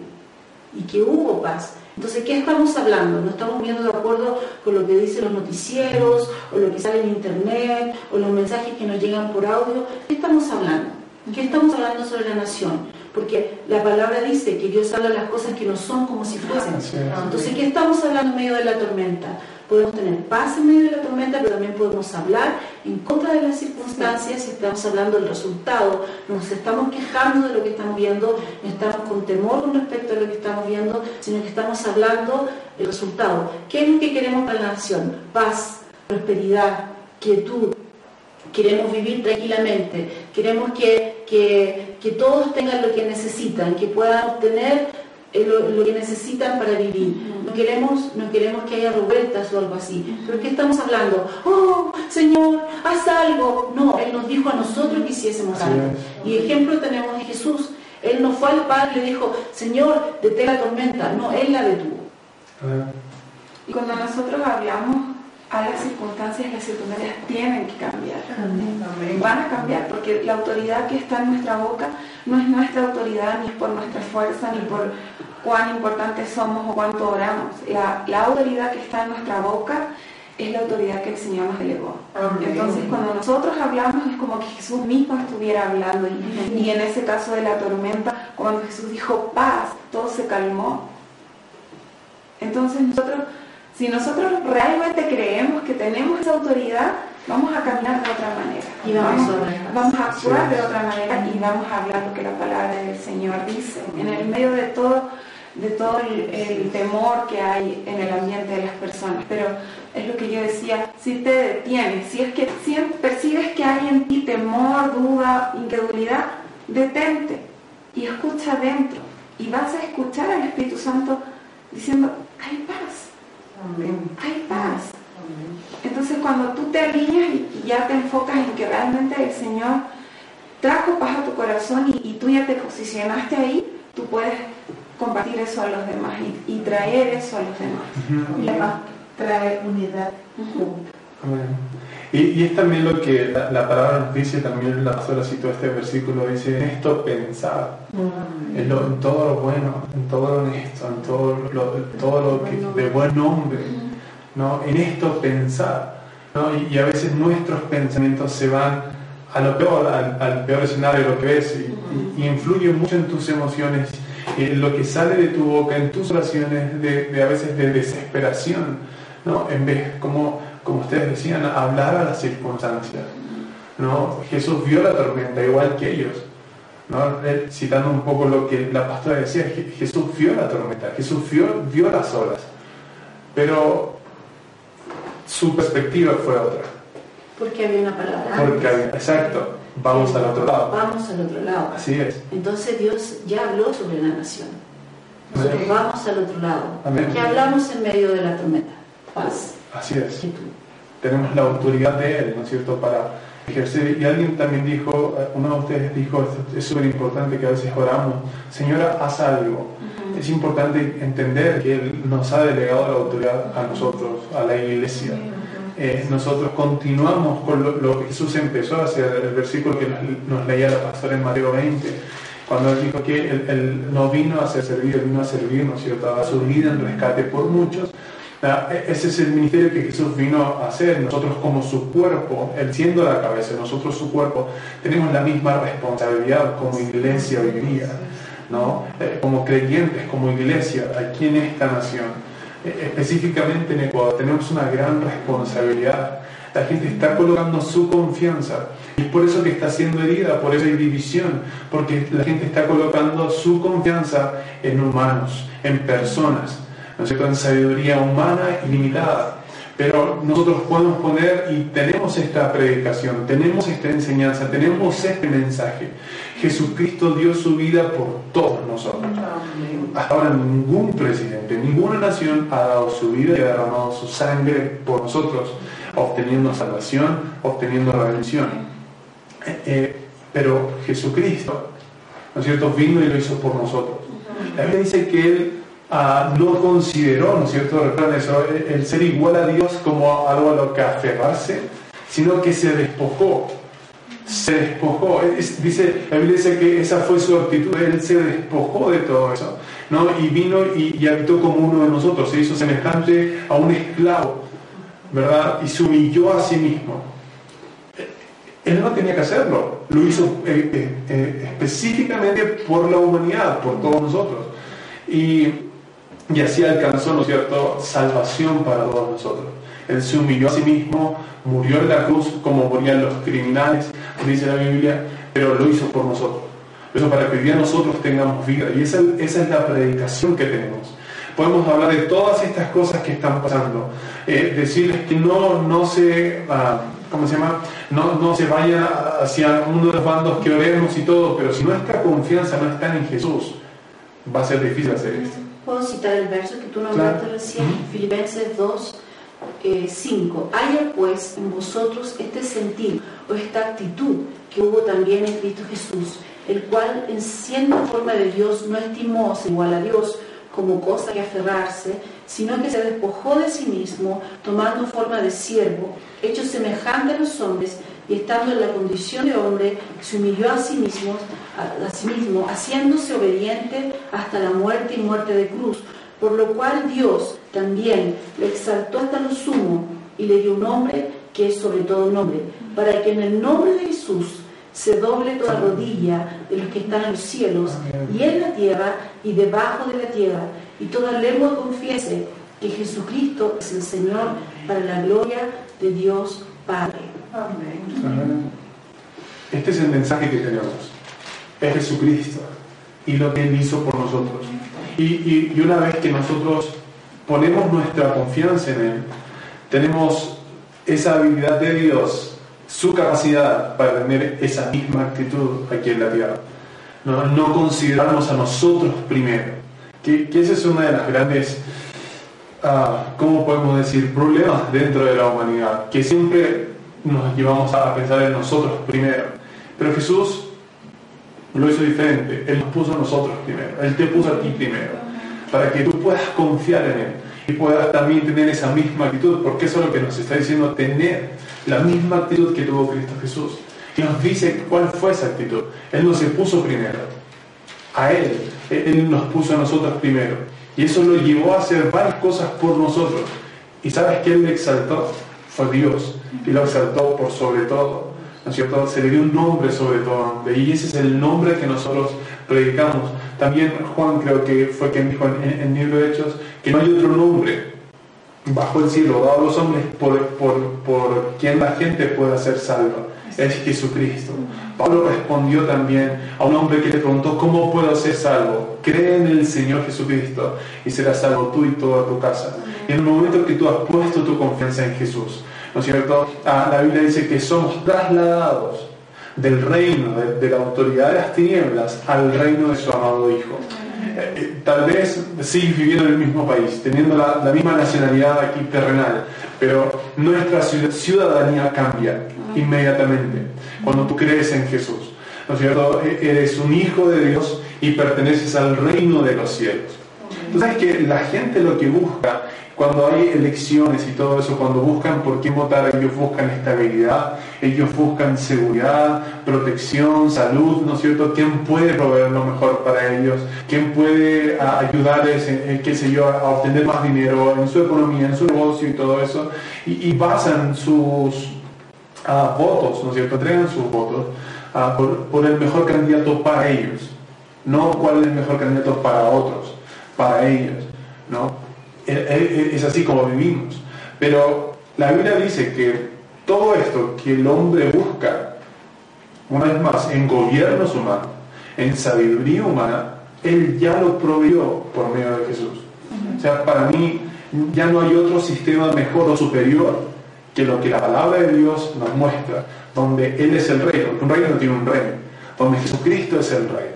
y que hubo paz. Entonces, ¿qué estamos hablando? No estamos viendo de acuerdo con lo que dicen los noticieros, o lo que sale en internet, o los mensajes que nos llegan por audio. ¿Qué estamos hablando? ¿Qué estamos hablando sobre la nación? Porque la palabra dice que Dios habla las cosas que no son como si fuesen. Entonces, ¿qué estamos hablando en medio de la tormenta? Podemos tener paz en medio de la tormenta, pero también podemos hablar en contra de las circunstancias y estamos hablando del resultado. Nos estamos quejando de lo que estamos viendo, no estamos con temor con respecto a lo que estamos viendo, sino que estamos hablando del resultado. ¿Qué es lo que queremos para la nación? Paz, prosperidad, quietud, queremos vivir tranquilamente, queremos que, que, todos tengan lo que necesitan, que puedan obtener eh, lo, que necesitan para vivir. No queremos, no queremos que haya revueltas o algo así. Pero ¿qué estamos hablando? Oh, Señor, haz algo. No, Él nos dijo a nosotros que hiciésemos algo. Y ejemplo tenemos de Jesús. Él no fue al Padre y le dijo, Señor, detén la tormenta. No, Él la detuvo. Y cuando nosotros hablamos a las circunstancias, las circunstancias tienen que cambiar. Van a cambiar porque la autoridad que está en nuestra boca no es nuestra autoridad ni es por nuestra fuerza ni por cuán importantes somos o cuánto oramos. La, la autoridad que está en nuestra boca es la autoridad que el Señor nos delegó. Entonces, cuando nosotros hablamos es como que Jesús mismo estuviera hablando y, y en ese caso de la tormenta, cuando Jesús dijo paz, todo se calmó. Entonces nosotros si nosotros realmente creemos que tenemos esa autoridad, vamos a caminar de otra manera. Y vamos, a, actuar de otra manera y vamos a hablar lo que la palabra del Señor dice. En el medio de todo, de todo el, temor que hay en el ambiente de las personas. Pero es lo que yo decía, si te detienes, si es que si percibes que hay en ti temor, duda, incredulidad, detente y escucha dentro. Y vas a escuchar al Espíritu Santo diciendo, hay paz hay paz. Entonces cuando tú te alineas y ya te enfocas en que realmente el Señor trajo paz a tu corazón y, tú ya te posicionaste ahí, tú puedes compartir eso a los demás y, traer eso a los demás. Y paz trae unidad. Y, es también lo que la, palabra nos dice, también la pastora citó este versículo, dice, en esto pensar, mm. en, todo lo bueno, en todo lo honesto, en todo lo, todo lo que, de buen nombre, ¿no? en esto pensar. ¿No? Y, a veces nuestros pensamientos se van a lo peor, al, peor escenario, lo que ves, y, influye mucho en tus emociones, en lo que sale de tu boca, en tus oraciones, de, de a veces de desesperación, ¿no? en vez como como ustedes decían, hablar a las circunstancias. ¿no? Jesús vio la tormenta igual que ellos. ¿no? citando un poco lo que la pastora decía, Jesús vio la tormenta, Jesús vio, vio las olas, pero su perspectiva fue otra. Porque había una palabra. Porque exacto, vamos al otro lado. Vamos al otro lado. Así es. Entonces Dios ya habló sobre la nación. Nosotros vamos al otro lado. ¿Qué hablamos en medio de la tormenta? Paz. Así es. Tenemos la autoridad de Él, ¿no es cierto?, para ejercer. Y alguien también dijo, eh, uno de ustedes dijo, es súper importante que a veces oramos, Señora, haz algo. Es importante entender que Él nos ha delegado la autoridad a nosotros, a la iglesia. Eh, nosotros continuamos con lo, que Jesús empezó a hacer, el versículo que nos, leía la pastora en Mateo 20, cuando él dijo que él, no vino a ser servido, él vino a servir, ¿no es cierto?, a su vida en rescate por muchos, e-, ese es el ministerio que Jesús vino a hacer. Nosotros como su cuerpo, Él siendo la cabeza, nosotros su cuerpo, tenemos la misma responsabilidad como iglesia hoy día, ¿no? Como creyentes, como iglesia aquí en esta nación. E-, específicamente en Ecuador tenemos una gran responsabilidad La gente está colocando su confianza. Y por eso que está siendo herida, por eso hay división, porque la gente está colocando su confianza en humanos, en personas, ¿no es cierto? En sabiduría humana ilimitada. Pero nosotros podemos poner y tenemos esta predicación, tenemos esta enseñanza, tenemos este mensaje. Jesucristo dio su vida por todos nosotros. Hasta ahora ningún presidente, ninguna nación ha dado su vida y ha derramado su sangre por nosotros, obteniendo salvación, obteniendo redención. Eh, eh, pero Jesucristo, ¿no es cierto?, vino y lo hizo por nosotros. La Biblia dice que Él No consideró, ¿no es cierto? Eso, el ser igual a Dios como algo a lo que aferrarse, sino que se despojó. Se despojó. dice, la Biblia que esa fue su actitud, él se despojó de todo eso, ¿no? Y vino y, habitó como uno de nosotros, se hizo semejante a un esclavo, ¿verdad? Y se humilló a sí mismo. Él no tenía que hacerlo, lo hizo eh, eh, eh, específicamente por la humanidad, por todos nosotros. Y y así alcanzó, ¿no es cierto?, salvación para todos nosotros. Él se humilló a sí mismo, murió en la cruz como morían los criminales, dice la Biblia, pero lo hizo por nosotros. Eso para que hoy día nosotros tengamos vida. Y esa, esa es la predicación que tenemos. Podemos hablar de todas estas cosas que están pasando. Eh, decirles que no, no se... Ah, ¿cómo se llama? No, no se vaya hacia uno de los bandos que oremos y todo, pero si nuestra confianza no está en Jesús, va a ser difícil hacer esto. Puedo citar el verso que tú nombraste recién, Filipenses 2, 5. Eh, Haya pues en vosotros este sentir o esta actitud que hubo también en Cristo Jesús, el cual en siendo forma de Dios no estimó igual a Dios como cosa que aferrarse, sino que se despojó de sí mismo, tomando forma de siervo, hecho semejante a los hombres, y estando en la condición de hombre, se humilló a sí mismo, a, sí mismo, haciéndose obediente hasta la muerte y muerte de cruz, por lo cual Dios también le exaltó hasta lo sumo y le dio un nombre que es sobre todo nombre, para que en el nombre de Jesús se doble toda rodilla de los que están en los cielos y en la tierra y debajo de la tierra, y toda lengua confiese que Jesucristo es el Señor para la gloria de Dios Padre. Este es el mensaje que tenemos. Es Jesucristo y lo que Él hizo por nosotros. Y, una vez que nosotros ponemos nuestra confianza en Él, tenemos esa habilidad de Dios, su capacidad para tener esa misma actitud aquí en la tierra. No, no considerarnos a nosotros primero. Que, esa es una de las grandes, uh, ¿cómo podemos decir?, problemas dentro de la humanidad. Que siempre nos llevamos a pensar en nosotros primero. Pero Jesús lo hizo diferente. Él nos puso a nosotros primero. Él te puso a ti primero. Para que tú puedas confiar en Él y puedas también tener esa misma actitud. Porque eso es lo que nos está diciendo, tener la misma actitud que tuvo Cristo Jesús. Y nos dice cuál fue esa actitud. Él no se puso primero. A Él. Él nos puso a nosotros primero. Y eso lo llevó a hacer varias cosas por nosotros. ¿Y sabes que Él le exaltó? fue Dios y lo exaltó por sobre todo. ¿No es cierto? Se le dio un nombre sobre todo Y ese es el nombre que nosotros predicamos. También Juan creo que fue quien dijo en, el libro de Hechos que no hay otro nombre bajo el cielo dado a los hombres por, por, por quien la gente pueda ser salva. Es Jesucristo. Pablo respondió también a un hombre que le preguntó, ¿cómo puedo ser salvo? Cree en el Señor Jesucristo y serás salvo tú y toda tu casa. Y en el momento que tú has puesto tu confianza en Jesús, ¿no es cierto? Ah, la Biblia dice que somos trasladados del reino, de, la autoridad de las tinieblas, al reino de su amado Hijo. Eh, eh, tal vez sigues viviendo en el mismo país, teniendo la, misma nacionalidad aquí terrenal, pero nuestra ciudadanía cambia inmediatamente cuando tú crees en Jesús. ¿No es cierto? E, eres un hijo de Dios y perteneces al reino de los cielos. Entonces, que la gente lo que busca cuando hay elecciones y todo eso, cuando buscan por quién votar, ellos buscan estabilidad, ellos buscan seguridad, protección, salud, ¿no es cierto? ¿Quién puede proveer lo mejor para ellos? ¿Quién puede ayudarles, qué sé yo, a obtener más dinero en su economía, en su negocio y todo eso? Y, basan sus ah, votos, ¿no es cierto? Entregan sus votos ah, por el mejor candidato para ellos, no cuál es el mejor candidato para otros, para ellos, ¿no? Es así como vivimos. Pero la Biblia dice que todo esto que el hombre busca, una vez más, en gobiernos humanos, en sabiduría humana, Él ya lo proveyó por medio de Jesús. O sea, para mí ya no hay otro sistema mejor o superior que lo que la palabra de Dios nos muestra, donde Él es el rey, porque un rey no tiene un rey, donde Jesucristo es el rey.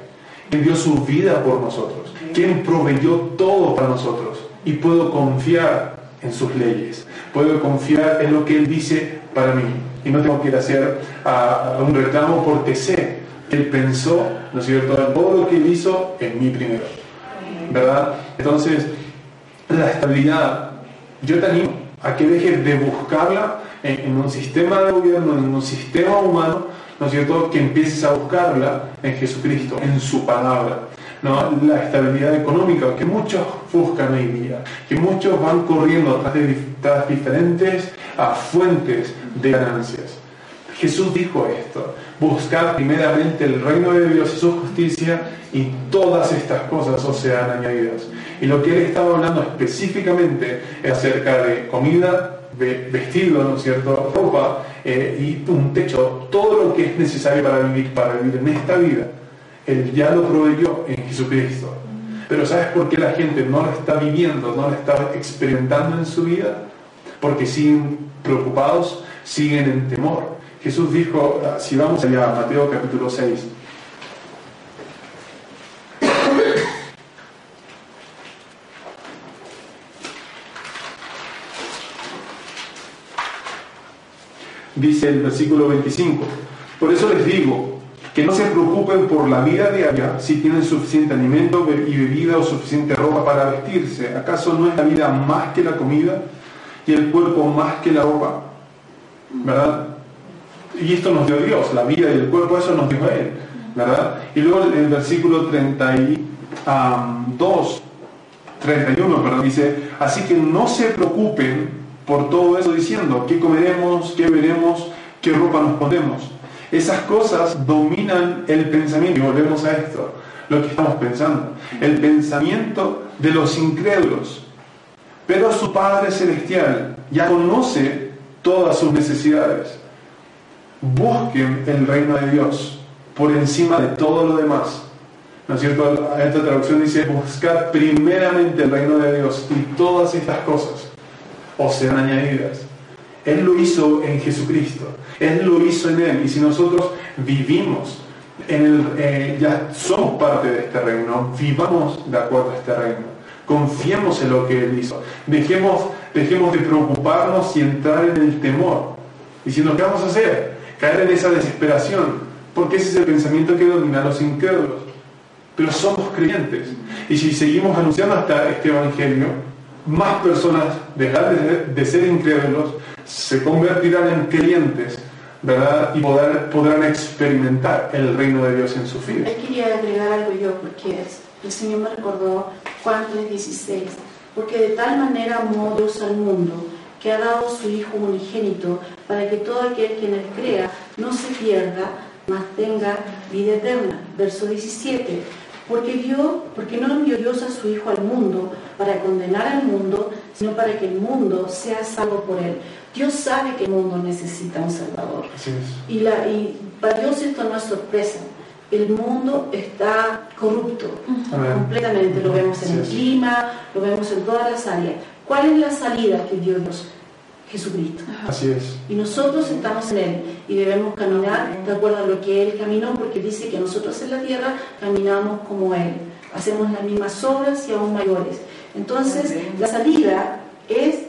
Él dio su vida por nosotros, quien proveyó todo para nosotros y puedo confiar en sus leyes, puedo confiar en lo que Él dice para mí y no tengo que ir a hacer un reclamo porque sé que Él pensó, ¿no es cierto?, todo lo que Él hizo en mí primero, ¿verdad? Entonces, la estabilidad, yo te animo a que dejes de buscarla en, un sistema de gobierno, en un sistema humano, ¿no es cierto?, que empieces a buscarla en Jesucristo, en su palabra. ¿No? La estabilidad económica que muchos buscan hoy día, que muchos van corriendo tras, de, diferentes a fuentes de ganancias. Jesús dijo esto, buscar primeramente el reino de Dios y su justicia y todas estas cosas os sean añadidas. Y lo que él estaba hablando específicamente es acerca de comida, vestido, ¿no cierto?, ropa eh, y un techo, todo lo que es necesario para vivir, para vivir en esta vida. Él ya lo proveyó en Jesucristo. Pero ¿sabes por qué la gente no lo está viviendo, no lo está experimentando en su vida? Porque siguen preocupados, siguen en temor. Jesús dijo, ah, si vamos allá a Mateo capítulo 6, dice el versículo 25, por eso les digo que no se preocupen por la vida diaria si tienen suficiente alimento y bebida o suficiente ropa para vestirse. ¿Acaso no es la vida más que la comida y el cuerpo más que la ropa? ¿Verdad? Y esto nos dio Dios, la vida y el cuerpo, eso nos dijo Él. ¿Verdad? Y luego el versículo 32, 31, perdón, dice, así que no se preocupen por todo eso diciendo, ¿qué comeremos? ¿Qué veremos? ¿Qué ropa nos pondremos? Esas cosas dominan el pensamiento. Y volvemos a esto, lo que estamos pensando. El pensamiento de los incrédulos. Pero su Padre Celestial ya conoce todas sus necesidades. Busquen el reino de Dios por encima de todo lo demás. ¿No es cierto? Esta traducción dice, buscar primeramente el reino de Dios y todas estas cosas o serán añadidas. Él lo hizo en Jesucristo, Él lo hizo en Él. Y si nosotros vivimos, en el, eh, ya somos parte de este reino, vivamos de acuerdo a este reino. Confiemos en lo que Él hizo. Dejemos, dejemos de preocuparnos y entrar en el temor, diciendo, ¿qué vamos a hacer? Caer en esa desesperación, porque ese es el pensamiento que domina a los incrédulos. Pero somos creyentes. Y si seguimos anunciando hasta este Evangelio, más personas dejarán de ser incrédulos, se convertirán en creyentes, ¿verdad? Y poder, podrán experimentar el reino de Dios en su vida. quería agregar algo yo, porque el Señor me recordó Juan 3:16, porque de tal manera amó Dios al mundo, que ha dado su Hijo unigénito, para que todo aquel que en él crea no se pierda, mas tenga vida eterna. Verso 17 porque, Dios, porque no envió Dios a su Hijo al mundo para condenar al mundo, sino para que el mundo sea salvo por él. Dios sabe que el mundo necesita un Salvador. Y, la, y para Dios esto no es sorpresa. El mundo está corrupto completamente. Lo vemos en el clima, lo vemos en todas las áreas. ¿Cuál es la salida que dio Dios? Jesucristo. Así es. Y nosotros estamos en Él y debemos caminar de acuerdo a lo que Él caminó, porque dice que nosotros en la tierra caminamos como Él, hacemos las mismas obras y aún mayores. Entonces, la salida es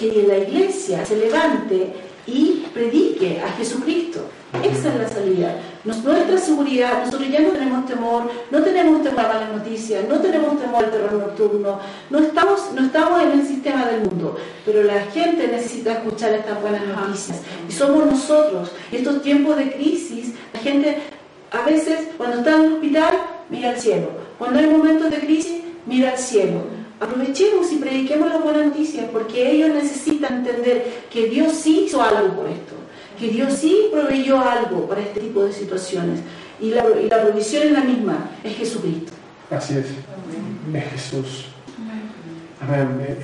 que la iglesia se levante y predique a Jesucristo. Esa es la salida. Nuestra seguridad, nosotros ya no tenemos temor, no tenemos temor a malas noticias, no tenemos temor al terror nocturno, no estamos, no estamos en el sistema del mundo, pero la gente necesita escuchar estas buenas noticias. Y somos nosotros. Estos tiempos de crisis, la gente a veces cuando está en el hospital mira al cielo. Cuando hay momentos de crisis, mira al cielo. Aprovechemos y prediquemos las buenas noticias porque ellos necesitan entender que Dios sí hizo algo por esto que Dios sí proveyó algo para este tipo de situaciones. Y la, provisión es la misma, es Jesucristo. Así es, es Jesús.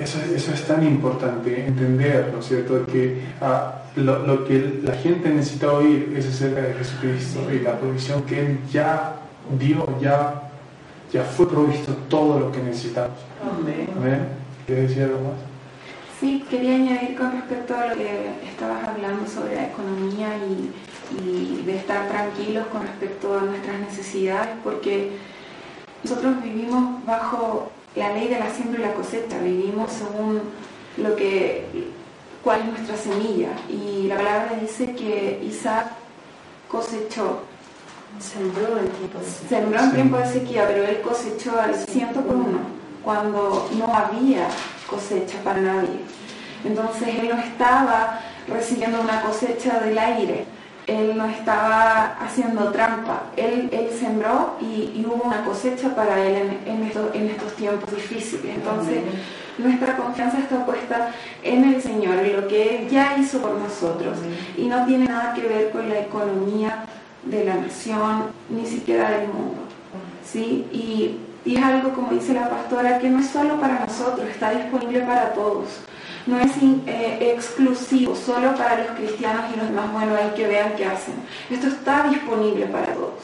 Eso, eso, es tan importante entender, ¿no es cierto? Que ah, lo, lo, que la gente necesita oír es acerca de Jesucristo y la provisión que Él ya dio, ya, ya fue provisto todo lo que necesitamos. Amén. ¿Quieres decir algo más? Sí, quería añadir con respecto a lo que estabas hablando sobre la economía y, y de estar tranquilos con respecto a nuestras necesidades, porque nosotros vivimos bajo la ley de la siembra y la cosecha, vivimos según lo que, cuál es nuestra semilla. Y la palabra dice que Isaac cosechó. Sembró en tiempo de sequía. Sembró en tiempo de sequía, pero él cosechó al ciento por uno, cuando no había cosecha para nadie. Entonces él no estaba recibiendo una cosecha del aire, él no estaba haciendo trampa, él, él sembró y, hubo una cosecha para él en, en, estos tiempos difíciles. Entonces, nuestra confianza está puesta en el Señor, en lo que Él ya hizo por nosotros. Y no tiene nada que ver con la economía de la nación, ni siquiera del mundo. ¿sí? Y, y es algo, como dice la pastora, que no es solo para nosotros, está disponible para todos no es eh, exclusivo solo para los cristianos y los demás, bueno, hay que vean qué hacen. Esto está disponible para todos.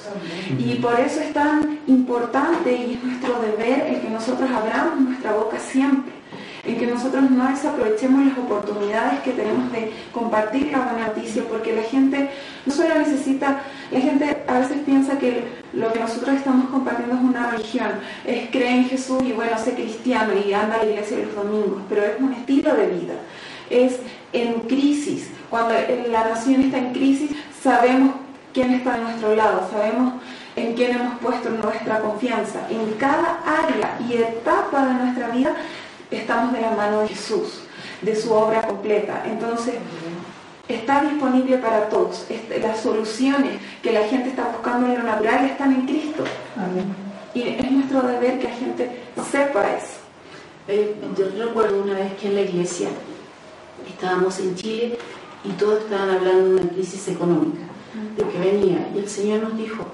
Y por eso es tan importante y es nuestro deber el que nosotros abramos nuestra boca siempre en que nosotros no desaprovechemos las oportunidades que tenemos de compartir la noticia, porque la gente no solo necesita, la gente a veces piensa que lo que nosotros estamos compartiendo es una religión, es creer en Jesús y bueno, ser cristiano y anda a la iglesia los domingos, pero es un estilo de vida, es en crisis, cuando la nación está en crisis, sabemos quién está a nuestro lado, sabemos en quién hemos puesto nuestra confianza. En cada área y etapa de nuestra vida estamos de la mano de Jesús, de su obra completa. Entonces, está disponible para todos. Las soluciones que la gente está buscando en lo natural están en Cristo. Y es nuestro deber que la gente sepa eso. Eh, yo recuerdo una vez que en la iglesia estábamos en Chile y todos estaban hablando de una crisis económica, de que venía. Y el Señor nos dijo,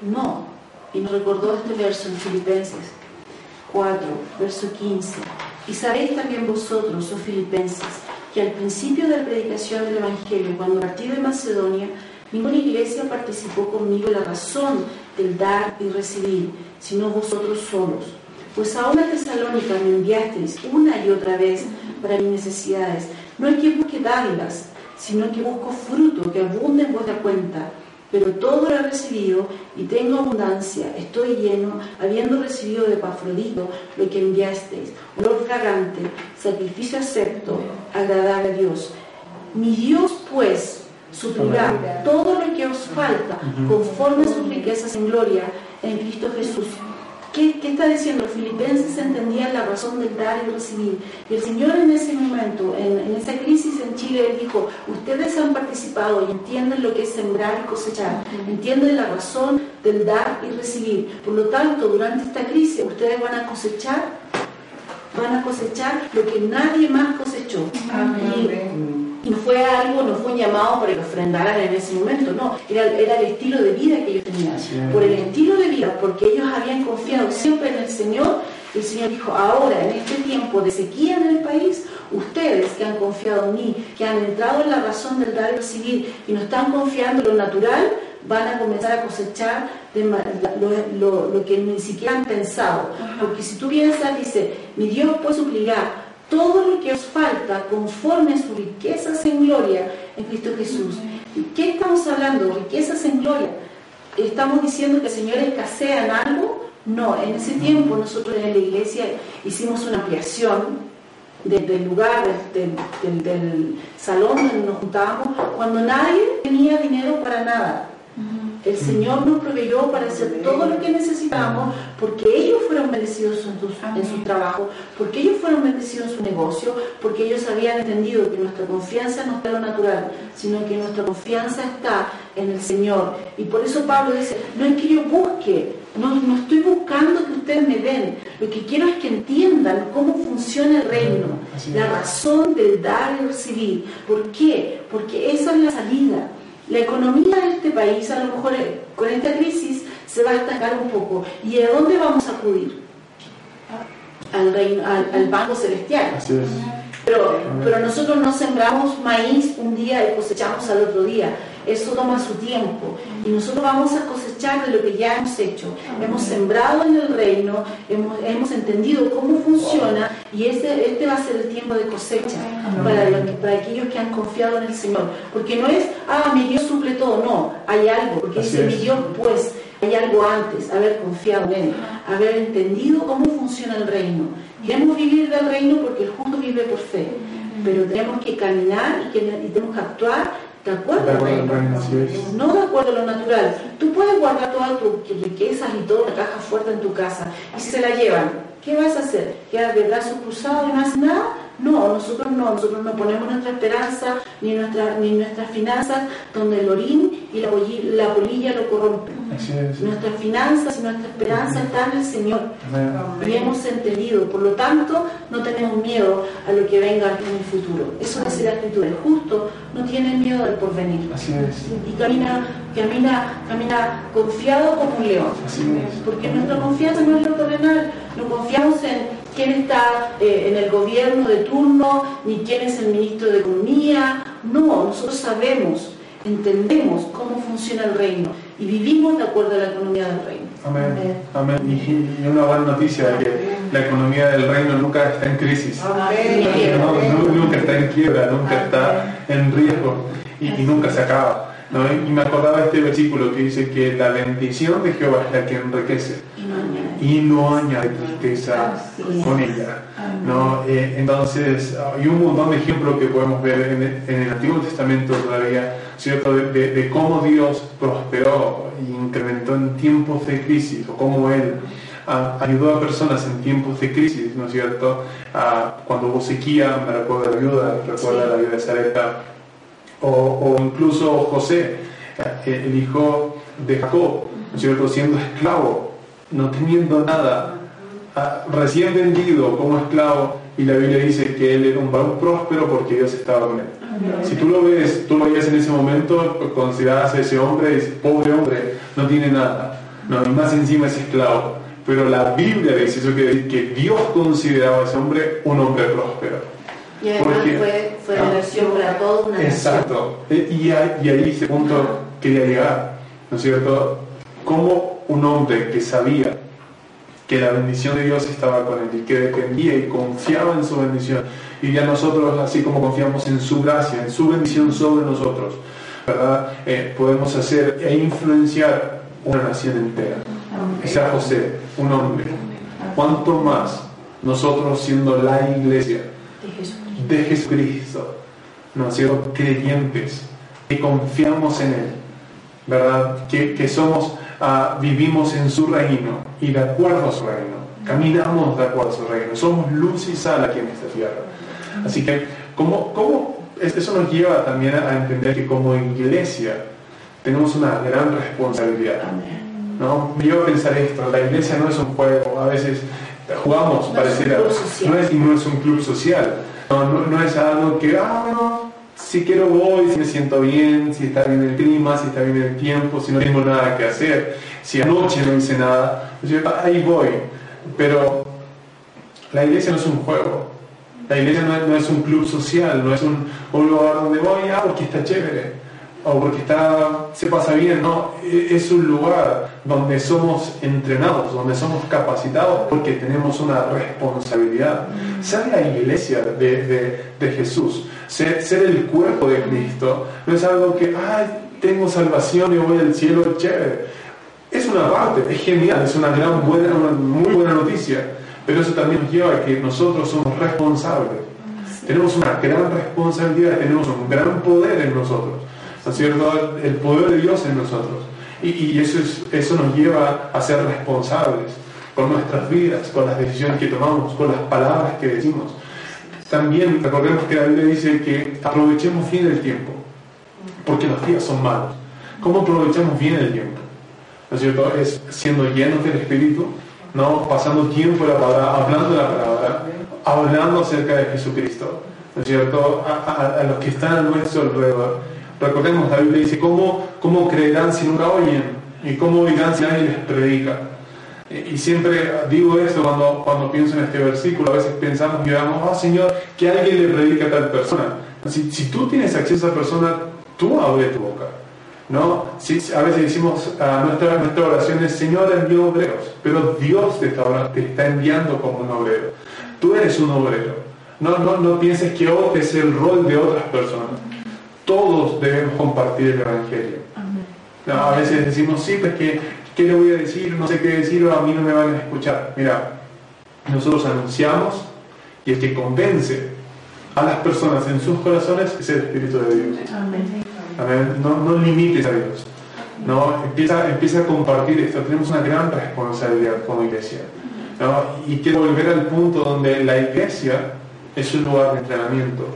no. Y nos recordó este verso en Filipenses 4, verso 15 y sabéis también vosotros, oh filipenses, que al principio de la predicación del Evangelio, cuando partí de Macedonia, ninguna iglesia participó conmigo en la razón del dar y recibir, sino vosotros solos. Pues a una Tesalónica me enviasteis una y otra vez para mis necesidades. No es que busque dádivas, sino que busco fruto que abunde en vuestra cuenta pero todo lo he recibido y tengo abundancia, estoy lleno, habiendo recibido de Pafrodito lo que enviasteis, olor fragante, sacrificio acepto, agradable a Dios. Mi Dios, pues, suplirá todo lo que os falta conforme a sus riquezas en gloria en Cristo Jesús. ¿Qué, está diciendo? Los filipenses entendían la razón del dar y recibir. Y el Señor en ese momento, en, esa crisis en Chile, Él dijo, ustedes han participado y entienden lo que es sembrar y cosechar, entienden la razón del dar y recibir. Por lo tanto, durante esta crisis ustedes van a cosechar, van a cosechar lo que nadie más cosechó. Amén. Y no fue algo, no fue un llamado para que ofrendaran en ese momento, no, era, era el estilo de vida que ellos tenían. Por el estilo de vida, porque ellos habían confiado siempre en el Señor, el Señor dijo, ahora en este tiempo de sequía en el país, ustedes que han confiado en mí, que han entrado en la razón del dar y recibir y no están confiando en lo natural, van a comenzar a cosechar lo, que ni siquiera han pensado. Porque si tú piensas, dice, mi Dios puede suplicar todo lo que os falta conforme a sus riquezas en gloria en Cristo Jesús. ¿Y qué estamos hablando? Riquezas en gloria. ¿Estamos diciendo que el Señor escasea en algo? No, en ese tiempo nosotros en la iglesia hicimos una ampliación del lugar, del, del salón donde nos juntábamos, cuando nadie tenía dinero para nada. El Señor nos proveyó para hacer todo lo que necesitábamos porque ellos fueron bendecidos en, su trabajo, porque ellos fueron bendecidos en su negocio, porque ellos habían entendido que nuestra confianza no está en lo natural, sino que nuestra confianza está en el Señor. Y por eso Pablo dice, no es que yo busque, no, no estoy buscando que ustedes me den, lo que quiero es que entiendan cómo funciona el reino, la razón del dar y recibir. ¿Por qué? Porque esa es la salida. La economía de este país, a lo mejor eh, con esta crisis, se va a estancar un poco. ¿Y a dónde vamos a acudir? al, reino, al, banco celestial. Así es. Pero, pero nosotros no sembramos maíz un día y cosechamos al otro día. Eso toma su tiempo. Y nosotros vamos a cosechar de lo que ya hemos hecho. Hemos sembrado en el reino, hemos, hemos entendido cómo funciona y este, este va a ser el tiempo de cosecha para, para aquellos que han confiado en el Señor. Porque no es, ah, mi Dios suple todo. No, hay algo. Porque dice mi Dios, pues, hay algo antes, haber confiado en Él, haber entendido cómo funciona el reino. Queremos vivir del reino porque el justo vive por fe, pero tenemos que caminar y, que, tenemos que actuar de acuerdo al reino, no de acuerdo a lo natural. Tú puedes guardar todas tus riquezas y toda la caja fuerte en tu casa, y si se la llevan, ¿qué vas a hacer? ¿Quedar de brazos cruzados y no haces nada? No, nosotros no, nosotros no ponemos nuestra esperanza ni, nuestra, ni nuestras finanzas donde el orín y la, la polilla lo corrompen. Nuestras finanzas y nuestra esperanza están en el Señor. Y hemos entendido, por lo tanto, no tenemos miedo a lo que venga en el futuro. Eso es la actitud del justo, no tiene miedo al porvenir. Y camina, camina, camina confiado como un león. Porque nuestra confianza no es lo terrenal, no confiamos en quién está eh, en el gobierno de turno, ni quién es el ministro de Economía. No, nosotros sabemos, entendemos cómo funciona el reino y vivimos de acuerdo a la economía del reino. Amén. Amén. Y, una buena noticia es que la economía del reino nunca está en crisis. nunca está en quiebra, nunca está en riesgo y, nunca se acaba. Y me acordaba de este versículo que dice que la bendición de Jehová es la que enriquece y no añade tristeza con ella. ¿no? Eh, entonces, hay un montón de ejemplos que podemos ver en, el Antiguo Testamento todavía, ¿cierto? De, cómo Dios prosperó e incrementó en tiempos de crisis, o cómo Él ayudó a personas en tiempos de crisis, ¿no es cierto? cuando hubo sequía, me recuerda la ayuda, recuerda la vida de Sareta, o, o incluso José, eh, el hijo de Jacob, ¿no es cierto? Siendo esclavo no teniendo nada, ah, recién vendido como esclavo, y la Biblia dice que él era un varón próspero porque Dios estaba con él. Si tú lo ves, tú lo ves en ese momento, pues consideras a ese hombre, pobre hombre, no tiene nada, no, y más encima es esclavo. Pero la Biblia dice eso que, que Dios consideraba a ese hombre un hombre próspero. Y además fue, fue ah, para toda una Exacto. Y, y ahí ese punto quería llegar, ¿no es cierto? Cómo un hombre que sabía que la bendición de Dios estaba con él y que dependía y confiaba en su bendición. Y ya nosotros, así como confiamos en su gracia, en su bendición sobre nosotros. Eh, podemos hacer e influenciar una nación entera. Sea José, un hombre. ¿Cuánto más nosotros siendo la iglesia de Jesucristo, ¿no siendo creyentes, que confiamos en Él, ¿verdad? Que, que somos vivimos en su reino y de acuerdo a su reino, caminamos de acuerdo a su reino, somos luz y sal aquí en esta tierra. Así que, ¿cómo, cómo eso nos lleva también a entender que como iglesia tenemos una gran responsabilidad? ¿no? Me lleva a pensar esto, la iglesia no es un juego, a veces jugamos, no pareciera, no es, no es un club social, no, no, es algo que, ah, no, si quiero voy, si me siento bien, si está bien el clima, si está bien el tiempo, si no tengo nada que hacer, si anoche no hice nada, ahí voy. Pero la iglesia no es un juego, la iglesia no es, un club social, no es un, lugar donde voy, ah, porque está chévere, o porque está, se pasa bien, no, e, es un lugar donde somos entrenados, donde somos capacitados porque tenemos una responsabilidad. Ser la iglesia de, de Jesús ser, el cuerpo de Cristo no es algo que, ay, tengo salvación y voy al cielo, chévere. Es una parte, es genial, es una gran buena, una muy buena noticia, pero eso también nos lleva a que nosotros somos responsables. Tenemos una gran responsabilidad, tenemos un gran poder en nosotros, ¿no es cierto? El poder de Dios en nosotros. Y, eso, es, eso nos lleva a ser responsables con nuestras vidas, con las decisiones que tomamos, con las palabras que decimos. También recordemos que la Biblia dice que aprovechemos bien el tiempo, porque los días son malos. ¿Cómo aprovechamos bien el tiempo? ¿No es cierto? Es siendo llenos del Espíritu, ¿no? pasando tiempo la palabra, hablando de la palabra, hablando acerca de Jesucristo, ¿no es cierto? A, los que están a nuestro alrededor. Recordemos, la Biblia dice, ¿cómo, cómo creerán si nunca oyen? ¿Y cómo oirán si nadie les predica? Y siempre digo esto cuando, cuando pienso en este versículo, a veces pensamos y digamos, oh Señor, que alguien le predica a tal persona. Si, si tú tienes acceso a esa persona, tú abre tu boca. ¿no? Si, a veces decimos, a nuestra, nuestra oración es, Señor envió obreros, pero Dios te está, te está enviando como un obrero. Tú eres un obrero. No, no, no pienses que es el rol de otras personas. Todos debemos compartir el Evangelio. a veces decimos, sí, pues que, ¿qué le voy a decir? No sé qué decir, a mí no me van a escuchar. Mira, nosotros anunciamos y el que convence a las personas en sus corazones es el Espíritu de Dios. Amén. No, no limites a Dios. No, empieza, empieza a compartir esto. Tenemos una gran responsabilidad como iglesia. Y quiero volver al punto donde la iglesia es un lugar de entrenamiento.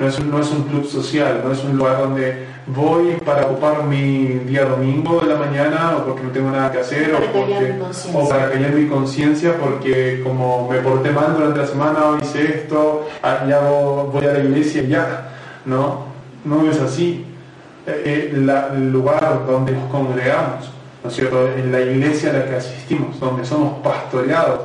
No es, un, no es un club social, no es un lugar donde voy para ocupar mi día domingo de la mañana o porque no tengo nada que hacer o, porque, o para callar mi conciencia porque como me porté mal durante la semana o hice esto, ah, ya voy a la iglesia y ya. No, no es así. Eh, eh, el lugar donde nos congregamos ¿no es cierto? En la iglesia a la que asistimos, donde somos pastoreados,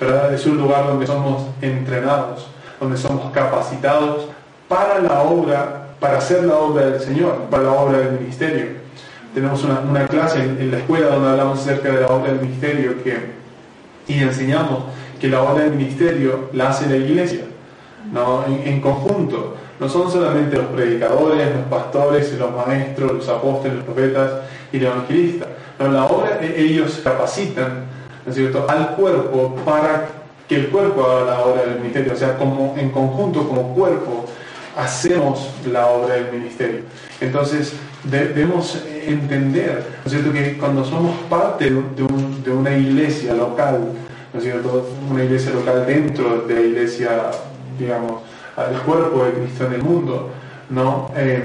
¿verdad? Es un lugar donde somos entrenados, donde somos capacitados para la obra, para hacer la obra del Señor, para la obra del ministerio. Tenemos una, clase en, la escuela donde hablamos acerca de la obra del ministerio que, y enseñamos que la obra del ministerio la hace la iglesia, ¿no? en conjunto. No son solamente los predicadores, los pastores, los maestros, los apóstoles, los profetas y los evangelistas, en la obra ellos capacitan al cuerpo para que el cuerpo haga la obra del ministerio, o sea, como en conjunto, como cuerpo, hacemos la obra del ministerio. Entonces, debemos entender, ¿no es cierto?, que cuando somos parte de, una iglesia local, ¿no es cierto?, una iglesia local dentro de la iglesia, digamos, del cuerpo de Cristo en el mundo, ¿no? Eh,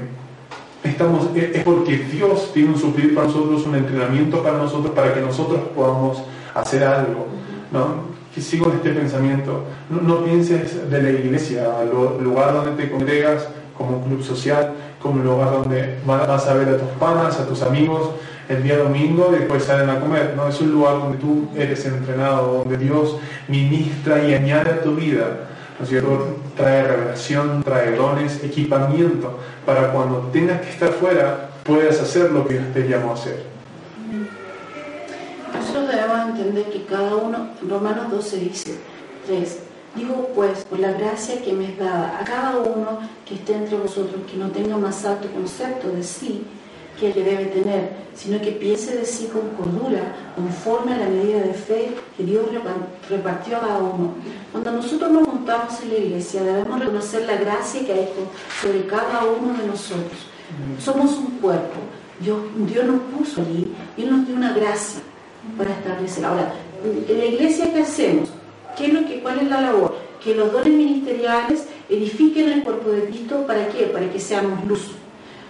estamos, es porque Dios tiene un sufrir para nosotros, un entrenamiento para nosotros, para que nosotros podamos hacer algo. ¿no? Que sigo en este pensamiento. No, pienses de la iglesia, el lugar donde te congregas, como un club social, como un lugar donde vas a ver a tus panas, a tus amigos el día domingo y después salen a comer. No, es un lugar donde tú eres entrenado, donde Dios ministra y añade a tu vida ¿no es? Trae revelación, trae dones, equipamiento, para cuando tengas que estar fuera, puedas hacer lo que Dios te llamó a hacer. Entender que cada uno, Romanos 12 dice, 3, digo pues, por la gracia que me es dada a cada uno que esté entre vosotros, que no tenga más alto concepto de sí, que el que debe tener, sino que piense de sí con cordura, conforme a la medida de fe que Dios repartió a cada uno. Cuando nosotros nos montamos en la iglesia, debemos reconocer la gracia que hay sobre cada uno de nosotros. Somos un cuerpo. Dios, Dios nos puso allí y nos dio una gracia para establecer. Ahora, en la iglesia, ¿qué hacemos? ¿Qué es lo que, ¿Cuál es la labor? Que los dones ministeriales edifiquen el cuerpo de Cristo. ¿Para qué? Para que seamos luz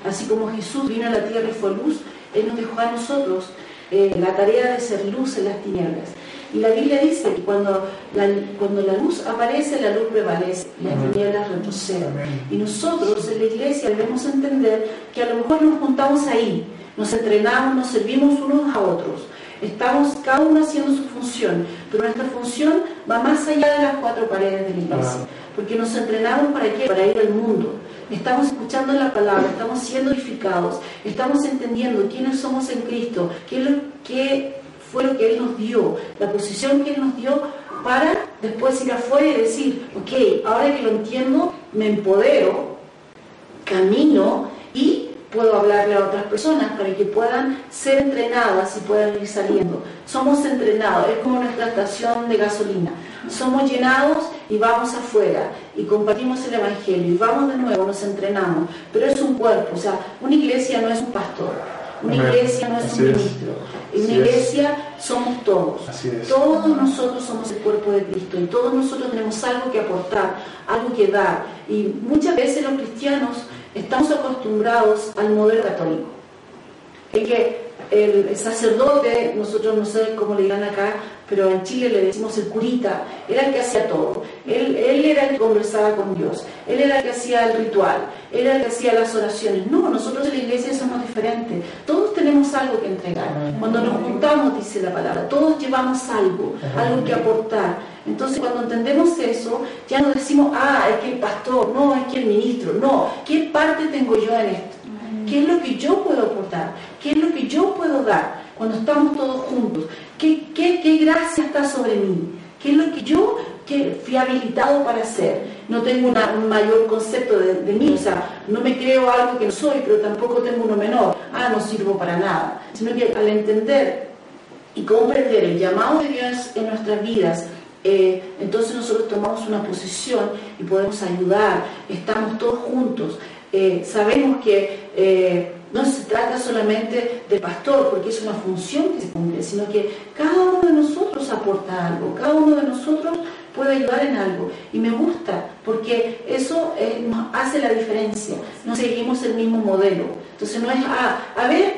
Así como Jesús vino a la tierra y fue luz, Él nos dejó a nosotros eh, la tarea de ser luz en las tinieblas. Y la Biblia dice que cuando la, cuando la luz aparece, la luz prevalece, las tinieblas retroceden. Y nosotros en la iglesia debemos entender que a lo mejor nos juntamos ahí, nos entrenamos, nos servimos unos a otros. Estamos cada uno haciendo su función, pero nuestra función va más allá de las cuatro paredes de la iglesia. Porque nos entrenamos para qué? Para ir al mundo estamos escuchando la palabra, estamos siendo edificados, estamos entendiendo quiénes somos en Cristo, qué, fue lo que Él nos dio, la posición que Él nos dio para después ir afuera y decir, ok, ahora que lo entiendo, me empodero, camino y puedo hablarle a otras personas para que puedan ser entrenadas y puedan ir saliendo. Somos entrenados, es como nuestra estación de gasolina. Somos llenados y vamos afuera y compartimos el Evangelio y vamos de nuevo, nos entrenamos. Pero es un cuerpo, o sea, una iglesia no es un pastor, una iglesia no es un ministro. En una iglesia somos todos. Todos nosotros somos el cuerpo de Cristo y todos nosotros tenemos algo que aportar, algo que dar. Y muchas veces los cristianos estamos acostumbrados al modelo católico. Que el sacerdote, nosotros no sé cómo le dirán acá, pero en Chile le decimos el curita, era el que hacía todo. Él, él, era el que conversaba con Dios, él era el que hacía el ritual, él era el que hacía las oraciones. No, nosotros en la iglesia somos diferentes. Todos tenemos tenemos algo que entregar. Cuando nos juntamos, dice la palabra, todos llevamos algo, algo que aportar. Entonces cuando entendemos eso, ya no decimos, ah, es que el pastor, no, es que el ministro, no, ¿qué parte tengo yo en esto? ¿Qué es lo que yo puedo aportar? ¿Qué es lo que yo puedo dar cuando estamos todos juntos? ¿Qué, gracia está sobre mí? ¿Qué es lo que yo que fui habilitado para hacer? No tengo un mayor concepto de, de, mí, o sea, no me creo algo que no soy, pero tampoco tengo uno menor. Ah, no sirvo para nada. Sino que al entender y comprender el llamado de Dios en nuestras vidas, eh, entonces nosotros tomamos una posición y podemos ayudar, estamos todos juntos. Eh, sabemos que eh, no se trata solamente de pastor, porque es una función que se cumple, sino que cada uno de nosotros aporta algo, cada uno de nosotros puede ayudar en algo. Y me gusta, porque eso nos hace la diferencia, no seguimos el mismo modelo. Entonces no es, ah, a ver,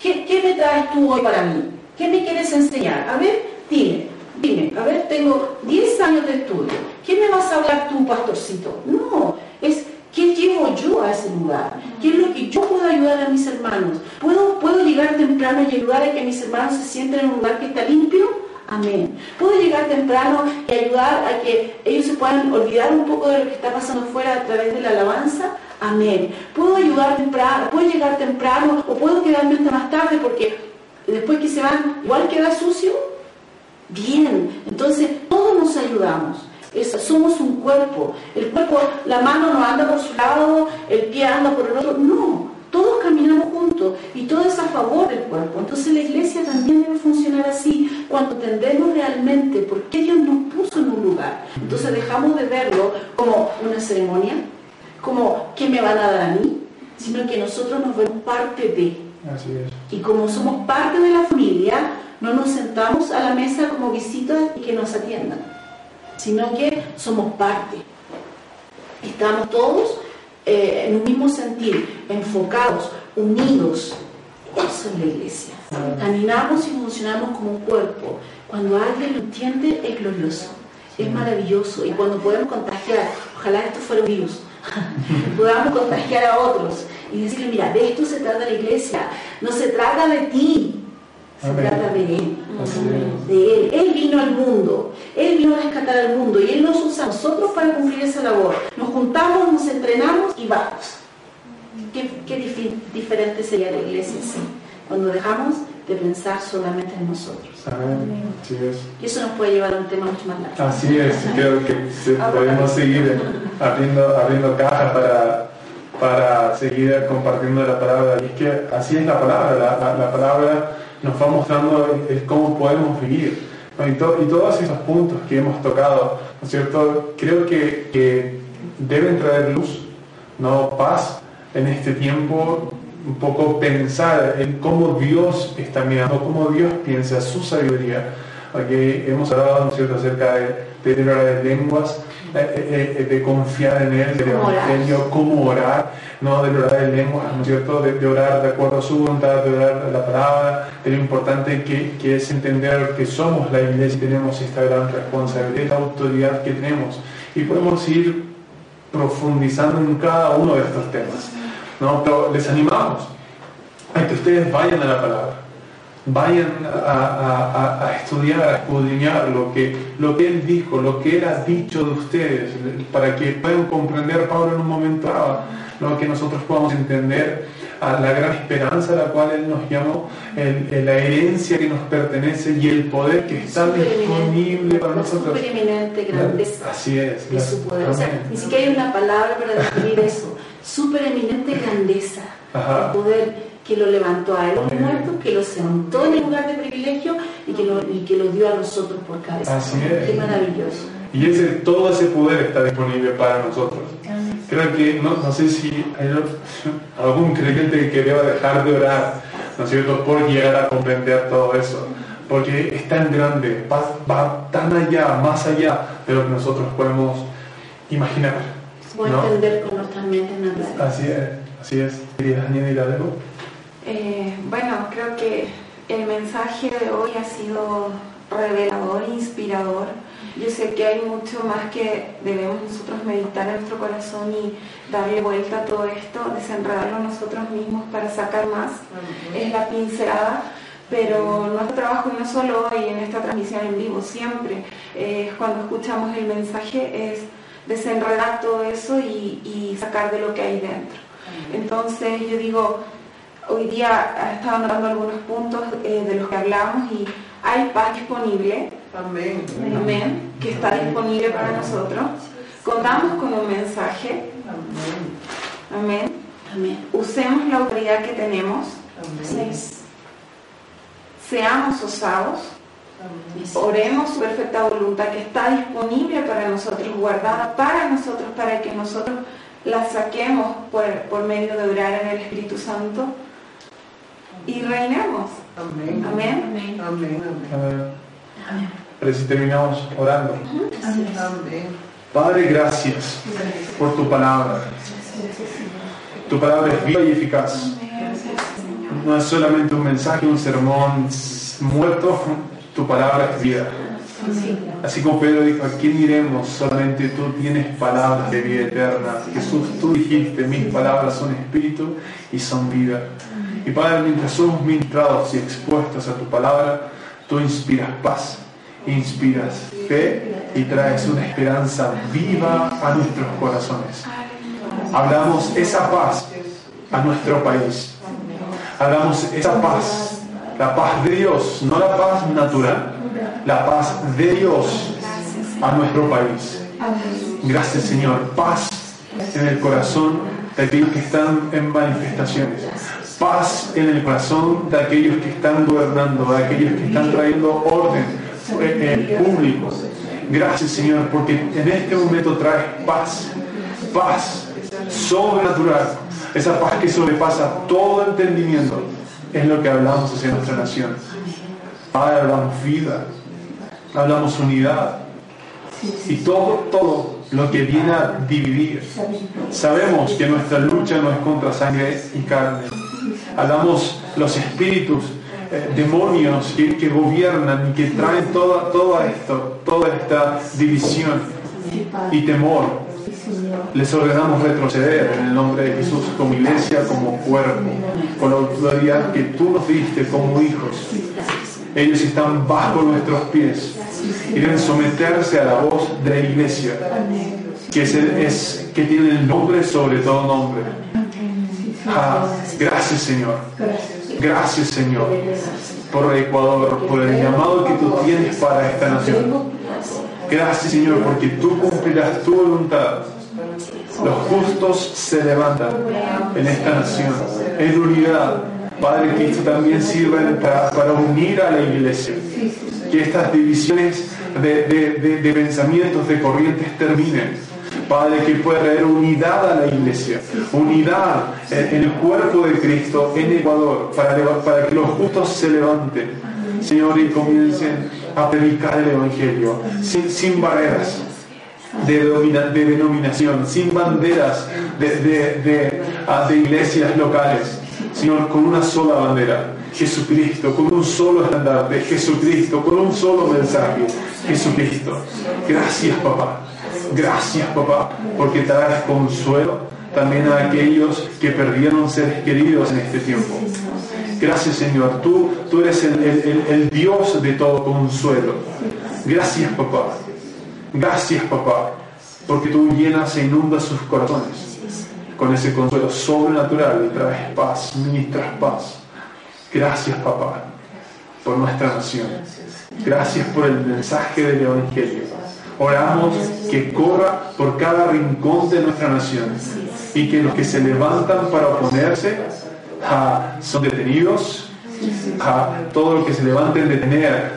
¿qué, ¿qué me traes tú hoy para mí? ¿Qué me quieres enseñar? A ver, dime, dime, a ver, tengo 10 años de estudio, ¿qué me vas a hablar tú, pastorcito? No, es ¿Qué llevo yo a ese lugar? ¿Qué es lo que yo puedo ayudar a mis hermanos? ¿Puedo, ¿Puedo llegar temprano y ayudar a que mis hermanos se sienten en un lugar que está limpio? Amén. ¿Puedo llegar temprano y ayudar a que ellos se puedan olvidar un poco de lo que está pasando fuera a través de la alabanza? Amén. ¿Puedo ayudar temprano? ¿Puedo llegar temprano o puedo quedarme hasta más tarde porque después que se van igual queda sucio? Bien. Entonces todos nos ayudamos somos un cuerpo. El cuerpo, la mano no anda por su lado, el pie anda por el otro. No, todos caminamos juntos y todo es a favor del cuerpo. Entonces la iglesia también debe funcionar así cuando entendemos realmente por qué Dios nos puso en un lugar. Entonces dejamos de verlo como una ceremonia, como qué me van a dar a mí, sino que nosotros nos vemos parte de. Así es. Y como somos parte de la familia, no nos sentamos a la mesa como visitas y que nos atiendan sino que somos parte. Estamos todos eh, en un mismo sentir, enfocados, unidos. Eso es la iglesia. Caminamos y funcionamos como un cuerpo. Cuando alguien lo entiende, es glorioso, es maravilloso. Y cuando podemos contagiar, ojalá esto fuera un virus, [laughs] podamos contagiar a otros y decirle, mira, de esto se trata la iglesia, no se trata de ti, se trata de Él, de Él. Él vino al mundo, Él vino a rescatar al mundo y Él nos usa a nosotros para cumplir esa labor. Nos juntamos, nos entrenamos y vamos. Qué, diferente sería la iglesia así, cuando dejamos de pensar solamente en nosotros. Así es. Y eso nos puede llevar a un tema mucho más largo. Así es, creo que podemos seguir abriendo, abriendo cajas para para seguir compartiendo la palabra. Y es que así es la palabra, la palabra nos va mostrando el, cómo podemos vivir. Y, todos esos puntos que hemos tocado, ¿no es cierto? Creo que, deben traer luz, no paz en este tiempo, un poco pensar en cómo Dios está mirando, cómo Dios piensa, su sabiduría. Aquí hemos hablado, ¿no cierto?, acerca de, de lenguas, eh, eh, eh, de confiar en Él, del Evangelio, cómo orar, no de orar en lengua, ¿no es cierto? De, orar de acuerdo a su voluntad, de orar la palabra, de lo importante que, que, es entender que somos la iglesia y tenemos esta gran responsabilidad, esta autoridad que tenemos. Y podemos ir profundizando en cada uno de estos temas. ¿no? Pero les animamos a que ustedes vayan a la palabra vayan a, estudiar, a escudriñar lo que, lo que Él dijo, lo que Él ha dicho de ustedes, para que puedan comprender, Pablo en un momento dado, lo que nosotros podamos entender a la gran esperanza a la cual Él nos llamó, la herencia que nos pertenece y el poder que está disponible para nosotros. Supereminente grandeza. Así es. De su poder. O sea, ni siquiera hay una palabra para definir eso. Supereminente grandeza. El poder que lo levantó a él los muertos, que lo sentó en el lugar de privilegio y que lo, y que lo dio a nosotros por cabeza. Así es. Qué maravilloso. Y ese, todo ese poder está disponible para nosotros. Creo que, no, no sé si hay [laughs] algún creyente que deba dejar de orar, ¿no es cierto?, por llegar a comprender todo eso. Porque es tan grande, va, va tan allá, más allá de lo que nosotros podemos imaginar. O entender con nuestras mentes naturales. Así es, así es. ¿Querías añadir algo? Eh, bueno, creo que el mensaje de hoy ha sido revelador, inspirador. Yo sé que hay mucho más que debemos nosotros meditar en nuestro corazón y darle vuelta a todo esto, desenredarlo nosotros mismos para sacar más. Es la pincelada, pero nuestro trabajo no solo hoy en esta transmisión en vivo, siempre es cuando escuchamos el mensaje es desenredar todo eso y, sacar de lo que hay dentro. Entonces yo digo, hoy día he estado notando algunos puntos eh, de los que hablamos y hay paz disponible. Amén. Amén. Que está disponible para nosotros. Contamos con un mensaje. Amén. Amén. Usemos la autoridad que tenemos. Amén. Seamos osados. Oremos su perfecta voluntad que está disponible para nosotros, guardada para nosotros, para que nosotros la saquemos por, por medio de orar en el Espíritu Santo y reinemos. Amén. Amén. Amén. Amén. Pero si terminamos orando. Padre, gracias por tu palabra. Tu palabra es viva y eficaz. No es solamente un mensaje, un sermón muerto. Tu palabra es vida. Así como Pedro dijo, ¿a quién iremos? Solamente tú tienes palabras de vida eterna. Jesús, tú dijiste, mis palabras son espíritu y son vida. Y Padre, mientras somos ministrados y expuestos a tu palabra, tú inspiras paz, inspiras fe y traes una esperanza viva a nuestros corazones. Hablamos esa paz a nuestro país. Hablamos esa paz, la paz de Dios, no la paz natural, la paz de Dios a nuestro país. Gracias Señor, paz en el corazón de aquellos que están en manifestaciones paz en el corazón de aquellos que están gobernando, de aquellos que están trayendo orden en público. Gracias Señor, porque en este momento traes paz, paz sobrenatural, esa paz que sobrepasa todo entendimiento, es lo que hablamos hacia nuestra nación. Padre, hablamos vida, hablamos unidad y todo, todo lo que viene a dividir. Sabemos que nuestra lucha no es contra sangre y carne, hablamos los espíritus, eh, demonios que, gobiernan y que traen toda, todo esto, toda esta división y temor. Les ordenamos retroceder en el nombre de Jesús como iglesia, como cuerpo, con la autoridad que tú nos diste como hijos. Ellos están bajo nuestros pies y deben someterse a la voz de la iglesia, que, es, que tiene el nombre sobre todo nombre Ah, gracias Señor. Gracias Señor por Ecuador, por el llamado que tú tienes para esta nación. Gracias Señor porque tú cumplirás tu voluntad. Los justos se levantan en esta nación, en unidad. Padre, que esto también sirva para, unir a la iglesia. Que estas divisiones de, de pensamientos, de corrientes terminen Padre, que pueda traer unidad a la iglesia, unidad en el cuerpo de Cristo en Ecuador, para, que los justos se levanten, Señor, y comiencen a predicar el Evangelio sin, barreras. De, de, denominación, sin banderas de, ah, de iglesias locales, Señor, con una sola bandera, Jesucristo, con un solo estandarte, Jesucristo, con un solo mensaje, Jesucristo. Gracias, papá. Gracias, papá, porque traes consuelo también a aquellos que perdieron seres queridos en este tiempo. Gracias, Señor. Tú, tú eres el, el Dios de todo consuelo. Gracias, papá. Gracias, papá, porque tú llenas e inundas sus corazones con ese consuelo sobrenatural y traes paz, ministras paz. Gracias, papá, por nuestra nación. Gracias por el mensaje del Evangelio. Oramos que corra por cada rincón de nuestra nación y que los que se levantan para oponerse son detenidos. todo lo que se levanten detener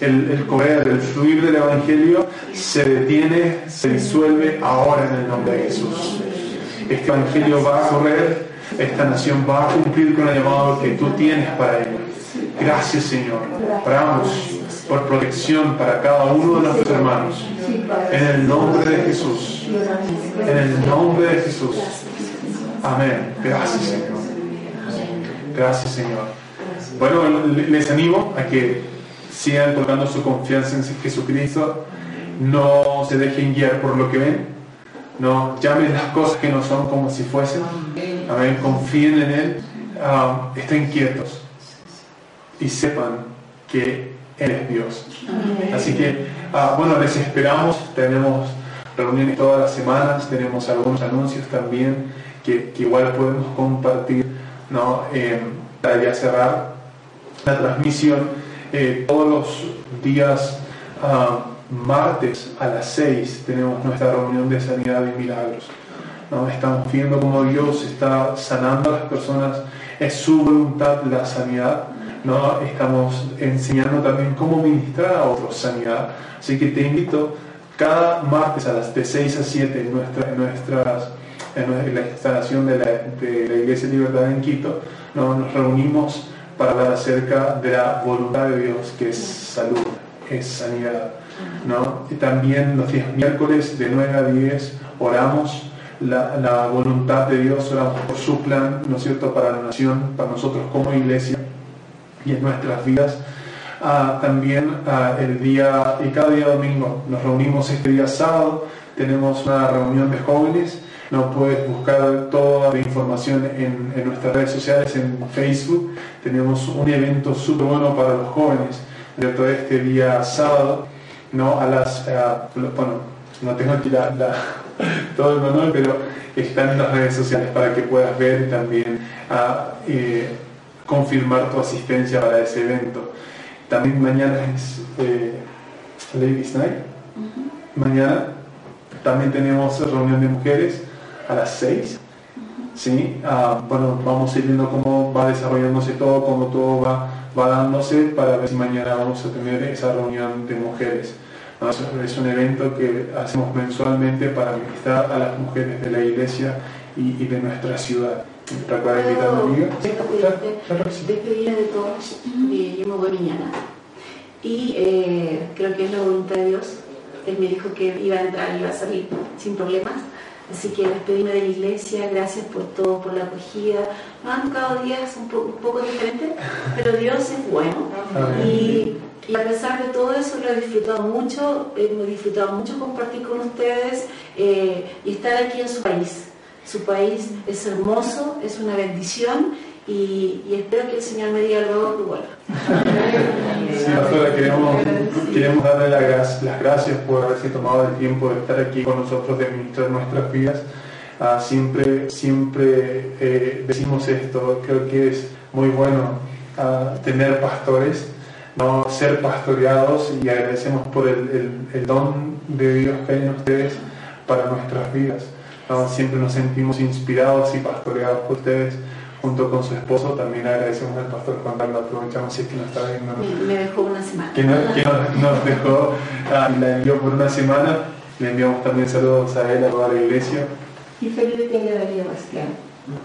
el, el correr, el fluir del Evangelio se detiene, se disuelve ahora en el nombre de Jesús. Este Evangelio va a correr, esta nación va a cumplir con el llamado que tú tienes para ella. Gracias Señor. Oramos por protección para cada uno de nuestros hermanos. En el nombre de Jesús. En el nombre de Jesús. Amén. Gracias, Señor. Gracias, Señor. Bueno, les animo a que sigan colocando su confianza en Jesucristo, no se dejen guiar por lo que ven, no llamen las cosas que no son como si fuesen, amén, confíen en Él, ah, estén quietos y sepan que Él es Dios. Así que, ah, bueno, les esperamos, tenemos reuniones todas las semanas, tenemos algunos anuncios también que, igual podemos compartir, ¿no? Eh, para ya cerrar la transmisión, eh, todos los días ah, martes a las 6 tenemos nuestra reunión de sanidad y milagros. ¿no? Estamos viendo cómo Dios está sanando a las personas, es su voluntad la sanidad. ¿No? Estamos enseñando también cómo ministrar a otros sanidad. Así que te invito cada martes a las de 6 a 7 en, nuestra, en en la instalación de la, de la Iglesia Libertad en Quito, nos reunimos para hablar acerca de la voluntad de Dios, que es salud, es sanidad. ¿no? Y también los días miércoles de 9 a 10 oramos la, la, voluntad de Dios, oramos por su plan, ¿no es cierto?, para la nación, para nosotros como iglesia y en nuestras vidas. Ah, también ah, el día y cada día domingo nos reunimos este día sábado, tenemos una reunión de jóvenes, no puedes buscar toda la información en, nuestras redes sociales, en Facebook, tenemos un evento súper bueno para los jóvenes, de este día sábado, ¿no? A las, bueno, no tengo aquí [laughs] todo el manual, pero están en las redes sociales para que puedas ver también eh, confirmar tu asistencia para ese evento. También mañana es eh, Ladies Night. Mañana también tenemos reunión de mujeres a las 6. ¿sí? Ah, bueno, vamos a ir viendo cómo va desarrollándose todo, cómo todo va, va dándose para ver si mañana vamos a tener esa reunión de mujeres. Ah, es un evento que hacemos mensualmente para ministrar a las mujeres de la iglesia y, de nuestra ciudad. ¿Recuerda invitar a amiga? Despedirme de todos, y yo me voy mañana. Y eh, creo que es la voluntad de Dios. Él me dijo que iba a entrar y iba a salir sin problemas Así que despedirme de la iglesia, gracias por todo, por la acogida. Nos han tocado días un, poco diferentes, pero Dios es bueno. Y, a pesar de todo eso, lo he disfrutado mucho, hemos disfrutado mucho compartir con ustedes eh, y estar aquí en su país. Su país es hermoso, es una bendición y, espero que el Señor me diga luego que vuelva. Sí, pastora, queremos, queremos darle las, gracias por haberse tomado el tiempo de estar aquí con nosotros, de ministrar nuestras vidas. Ah, siempre siempre eh, decimos esto, creo que es muy bueno ah, tener pastores, no ser pastoreados y agradecemos por el, el, don de Dios que hay en ustedes para nuestras vidas. Siempre nos sentimos inspirados y pastoreados por ustedes junto con su esposo. También agradecemos al pastor Juan Carlos, aprovechamos si es que nos está viendo. Me, dejó una semana. Que, nos, dejó, ah, la envió por una semana. Le enviamos también saludos a él, a toda la iglesia. Y feliz de que haya venido Bastián.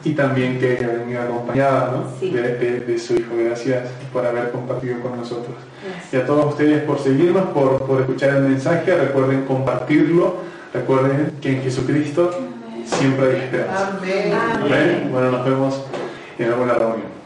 Y también que haya venido acompañada ¿no? de, de, su hijo. Gracias por haber compartido con nosotros. Y a todos ustedes por seguirnos, por, por escuchar el mensaje. Recuerden compartirlo. Recuerden que en Jesucristo siempre hay esperanza. Amén. Bueno, nos vemos en alguna reunión.